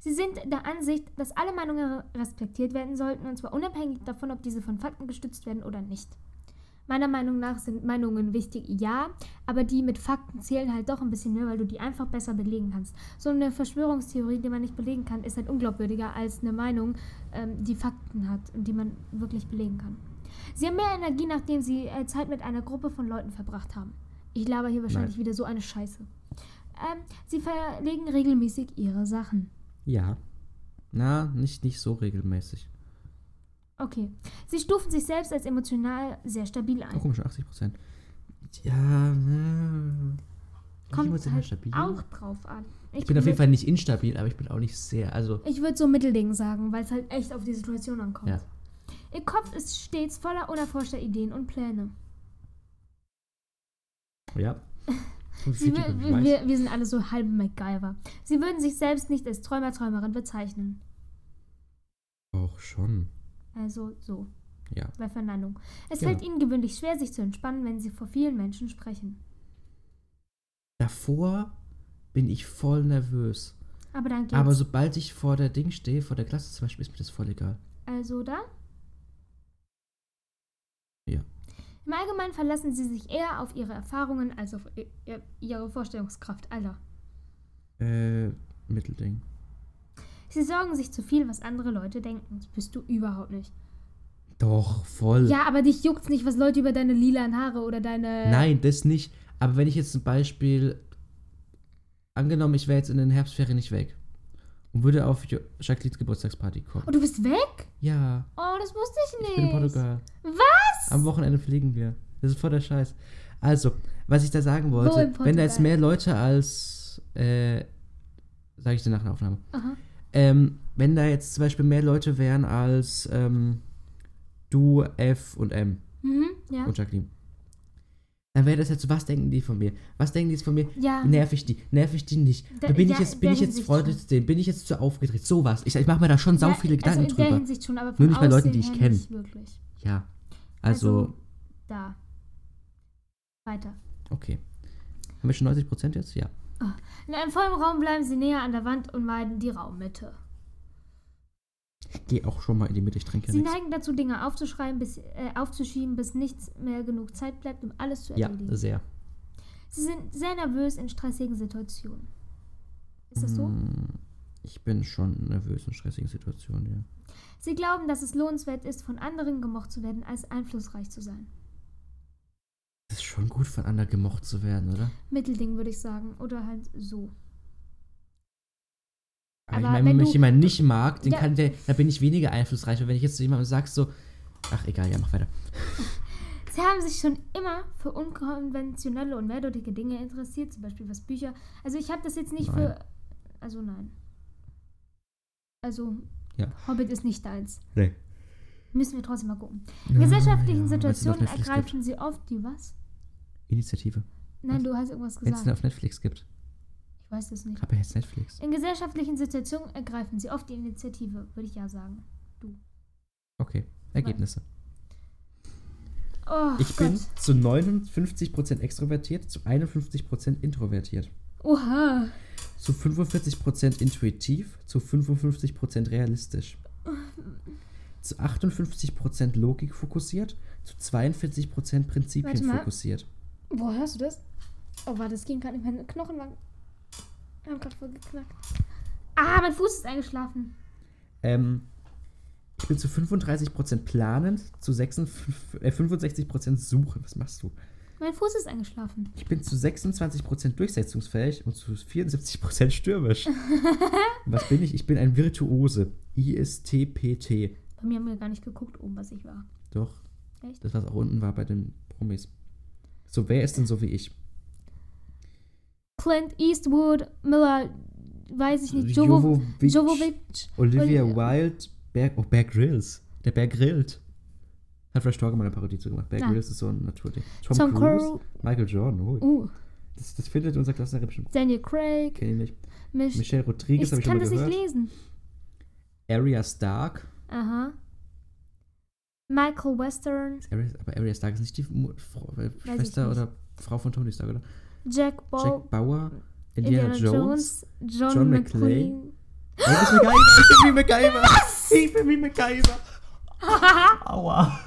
Sie sind der Ansicht, dass alle Meinungen respektiert werden sollten, und zwar unabhängig davon, ob diese von Fakten gestützt werden oder nicht. Meiner Meinung nach sind Meinungen wichtig, ja, aber die mit Fakten zählen halt doch ein bisschen mehr, weil du die einfach besser belegen kannst. So eine Verschwörungstheorie, die man nicht belegen kann, ist halt unglaubwürdiger als eine Meinung, ähm, die Fakten hat und die man wirklich belegen kann. Sie haben mehr Energie, nachdem sie äh, Zeit mit einer Gruppe von Leuten verbracht haben. Ich laber hier wahrscheinlich wieder so eine Scheiße. Ähm, sie verlegen regelmäßig ihre Sachen. Ja. Na, nicht, nicht so regelmäßig. Okay. Sie stufen sich selbst als emotional sehr stabil Oh, ein. komisch, 80 Prozent. Ja, ne. Kommt halt stabil. auch drauf an. Ich bin auf jeden Fall nicht instabil, aber ich bin auch nicht sehr. Also, Ich würde so Mittelding sagen, weil es halt echt auf die Situation ankommt. Ja. Ihr Kopf ist stets voller unerforschter Ideen und Pläne. ja. Sie, wir, wir, wir sind alle so halbe MacGyver. Sie würden sich selbst nicht als Träumer, Träumerin bezeichnen. Auch schon. Also so, Ja. bei Verneinung. Es Ja. fällt ihnen gewöhnlich schwer, sich zu entspannen, wenn sie vor vielen Menschen sprechen. Davor bin ich voll nervös. Aber dann geht's. Aber sobald ich vor der Ding stehe, vor der Klasse zum Beispiel, ist mir das voll egal. also dann? Ja. Im Allgemeinen verlassen sie sich eher auf ihre Erfahrungen als auf ihre Vorstellungskraft. Alter. Äh, Mittelding. Sie sorgen sich zu viel, was andere Leute denken. Das bist du überhaupt nicht. Doch, voll. Ja, aber dich juckt's nicht, was Leute über deine lilanen Haare oder deine. Nein, das nicht. Aber wenn ich jetzt zum Beispiel. Angenommen, ich wäre jetzt in den Herbstferien nicht weg. Und würde auf Jo- Jacquelines Geburtstagsparty kommen. Oh, du bist weg? Ja, Oh, das wusste ich nicht. ich bin in Portugal. Was? Am Wochenende fliegen wir. Das ist voll der Scheiß. Also, was ich da sagen wollte, wenn da jetzt mehr Leute als, äh, sage ich dir nach der Aufnahme, Aha. ähm, wenn da jetzt zum Beispiel mehr Leute wären als ähm, du, F und M Mhm, ja. und Jacqueline, dann wäre das jetzt so, was denken die von mir? Was denken die jetzt von mir? Ja. Nerv ich die? Nerv ich die nicht? Da- bin ja, ich jetzt, in bin ich jetzt freundlich zu denen? Bin ich jetzt zu aufgedreht? Sowas. Ich, ich mache mir da schon sau ja, viele Gedanken also in der drüber. Hinsicht schon, aber Nur nicht bei Leuten, die ich her kenn. Nicht wirklich. Ja. Also, Also- Da. Weiter. okay. Haben wir schon 90% jetzt? Ja. In einem vollen Raum bleiben sie näher an der Wand und meiden die Raummitte. Ich gehe auch schon mal in die Mitte, ich trinke Sie nichts. neigen dazu, Dinge aufzuschreiben, bis, äh, aufzuschieben, bis nichts mehr genug Zeit bleibt, um alles zu Ja, erledigen. sehr. Sie sind sehr nervös in stressigen Situationen. Ist das so? Mm, Ich bin schon nervös in stressigen Situationen, ja. Sie glauben, dass es lohnenswert ist, von anderen gemocht zu werden, als einflussreich zu sein. Es ist schon gut, von anderen gemocht zu werden, oder? Mittelding würde ich sagen. Oder halt so. Aber, ich meine, wenn mich jemand nicht mag, den Ja. kann der, da bin ich weniger einflussreich. Und wenn ich jetzt zu jemandem sage so, ach egal, ja, mach weiter. Sie haben sich schon immer für unkonventionelle und mehrdeutige Dinge interessiert, zum Beispiel was Bücher. Also ich habe das jetzt nicht Nein. für. Also nein. Also Ja. Hobbit ist nicht deins. Nee. Müssen wir trotzdem mal gucken. In gesellschaftlichen ja, auf Situationen ergreifen sie oft die was? Initiative. Nein, Was? du hast irgendwas Wenn es gesagt. auf Netflix gibt. Ich weiß das nicht. Ja jetzt Netflix. In gesellschaftlichen Situationen ergreifen sie oft die Initiative, würde ich ja sagen. Okay, Ergebnisse. Oh Ich bin Gott. zu 59% extrovertiert, zu 51% introvertiert. Oha. Zu 45% intuitiv, zu 55% realistisch. Zu 58% Logik fokussiert, zu 42% Prinzipien fokussiert. Boah, hörst du das? Oh, warte, das ging gerade nicht. Meine Knochen waren. haben gerade voll geknackt. Ah, mein Fuß ist eingeschlafen. Ähm, ich bin zu 35% planend, zu 56, äh, 65% suchen. Was machst du? Mein Fuß ist eingeschlafen. Ich bin zu 26% durchsetzungsfähig und zu 74% stürmisch. Was bin ich? Ich bin ein Virtuose. ISTPT. Bei mir haben wir gar nicht geguckt, oben, was ich war. Doch. Echt? Das, was auch unten war bei den Promis. So, wer ist denn so wie ich? Clint Eastwood, Miller, weiß ich nicht, Jovo, Jovovic, Jovovic. Olivia Oli- Wilde, Bear, oh, Bear Grylls. Der Bear grillt. Hat Fresh Talk mal eine Parodie zu gemacht. Bear Ah. Grylls ist so ein Naturding. Tom, Tom Cruise. Michael Jordan. Oh, Uh, das, das findet unser Klassenlehrer bestimmt. Daniel Craig. Kenn ich nicht. Mich, Michelle Rodriguez ich habe ich schon kann mal das gehört. nicht lesen. Arya Stark. Aha. Michael Western, aber Arya Stark ist nicht die Mu- Frau, äh, ich Schwester oder Frau von Tony Stark, oder? Jack Ball, Jack Bauer. Indiana, Jones. John, John McClane. Hey, du bist MacGyver. Ich bin wie MacGyver. Ich bin wie MacGyver. Aua.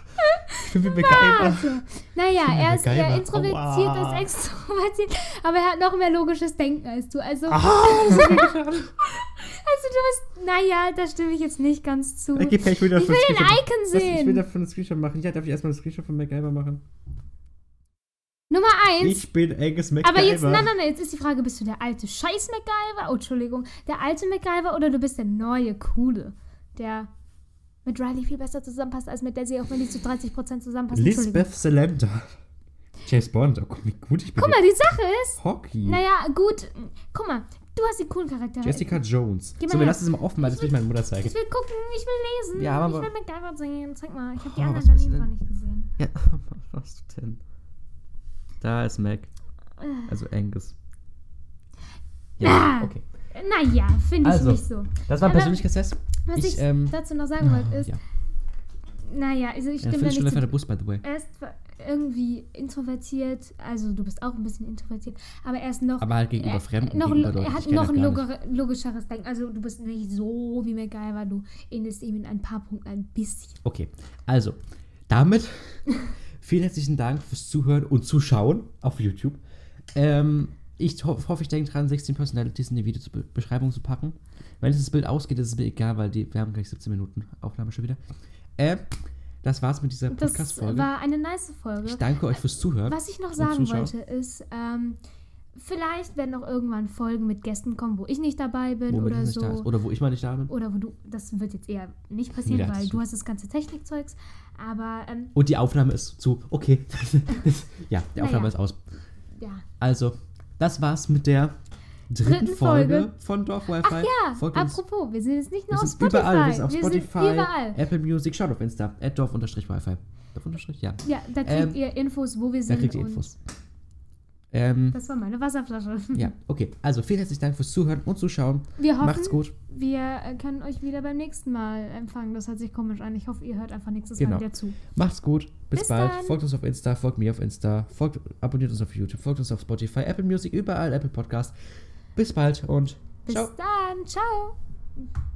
Ich bin wie MacGyver. Also, Naja, bin er ist eher introvertiert Aua. als extrovertiert, aber er hat noch mehr logisches Denken als du. Also, Ah, also du bist, naja, da stimme ich jetzt nicht ganz zu. Okay, ich will, Ich will den Icon Was, ich will sehen. davon einen Screenshot machen. Ja, darf ich erstmal einen Screenshot von MacGyver machen? Nummer eins. Ich bin Angus MacGyver. aber jetzt, nein, nein, nein, jetzt ist die Frage, bist du der alte Scheiß MacGyver? Oh, Entschuldigung. Der alte MacGyver oder du bist der neue, coole, der mit Riley viel besser zusammenpasst als mit Daisy, auch wenn die zu 30% zusammenpassen. Lisbeth Salander. James Bond. Oh, guck, wie gut ich bin. Guck mal, die Sache ist, Hockey. naja, gut, guck mal, du hast die coolen Charaktere. Jessica Jones. Gib So, mal wir her. lassen es mal offen, weil das will ich meiner Mutter zeigen. Ich will gucken, ich will lesen. Ja, ich aber- will MacGyver sehen. Zeig mal, ich habe die Oh, anderen du daneben denn? gar nicht gesehen. Ja, was denn? Da ist Mac. Also Angus. Ja, Ah. okay. Naja, finde ich Also, nicht so. Das war ein Persönlichkeitstest. Was ich, ich, ähm, dazu noch sagen wollte, ist, ja. naja, also ich Ja, stimme Viertelstunde nicht fährt der zu. Bus, by the way. Er ist zwar irgendwie introvertiert, also du bist auch ein bisschen introvertiert, aber er ist noch. Aber halt gegenüber er, Fremden, noch, gegenüber er hat noch ein gar loger- logischeres Denken. Also du bist nicht so wie MacGyver, du ähnelst ihm in ein paar Punkten ein bisschen. Okay, also, damit vielen herzlichen Dank fürs Zuhören und Zuschauen auf YouTube. Ähm, ich ho hoffe, ich denke dran, 16 Personalities in die Videobeschreibung zu packen. Wenn es das Bild ausgeht, ist es mir egal, weil die, wir haben gleich 17 Minuten Aufnahme schon wieder. Äh, das war's mit dieser Das Podcast-Folge. war eine nice Folge. Ich danke euch fürs Zuhören. Was ich noch sagen wollte, ist, ähm, vielleicht werden noch irgendwann Folgen mit Gästen kommen, wo ich nicht dabei bin Womit oder so. Oder wo ich mal nicht da bin. Oder wo du, das wird jetzt eher nicht passieren, das weil du hast das ganze Technikzeugs. Aber ähm, Und die Aufnahme ist zu. Okay. ja, die Aufnahme Naja. ist aus. ja. Also, das war's mit der dritten, Dritten Folge, Folge. von Dorf Wi-Fi. Ach ja, Folgt uns. apropos, wir sind jetzt nicht Wir nur auf sind Spotify. überall. Wir sind auf wir Spotify, sind überall. Apple Music. Schaut auf Insta. Dorf-Wi-Fi. Dorf? Ja. Ja, da kriegt Ähm, ihr Infos, wo wir Da sind. kriegt ihr Infos. Ähm, Das war meine Wasserflasche. ja, okay. Also, vielen herzlichen Dank fürs Zuhören und Zuschauen. Wir hoffen, Macht's gut. wir äh, können euch wieder beim nächsten Mal empfangen. Das hört sich komisch an. Ich hoffe, ihr hört einfach nächstes Genau. Mal wieder zu. Macht's gut. Bis, Bis bald. dann. Folgt uns auf Insta, folgt mir auf Insta, folgt, abonniert uns auf YouTube, folgt uns auf Spotify, Apple Music, überall, Apple Podcast. Bis bald und Bis ciao. dann. Ciao.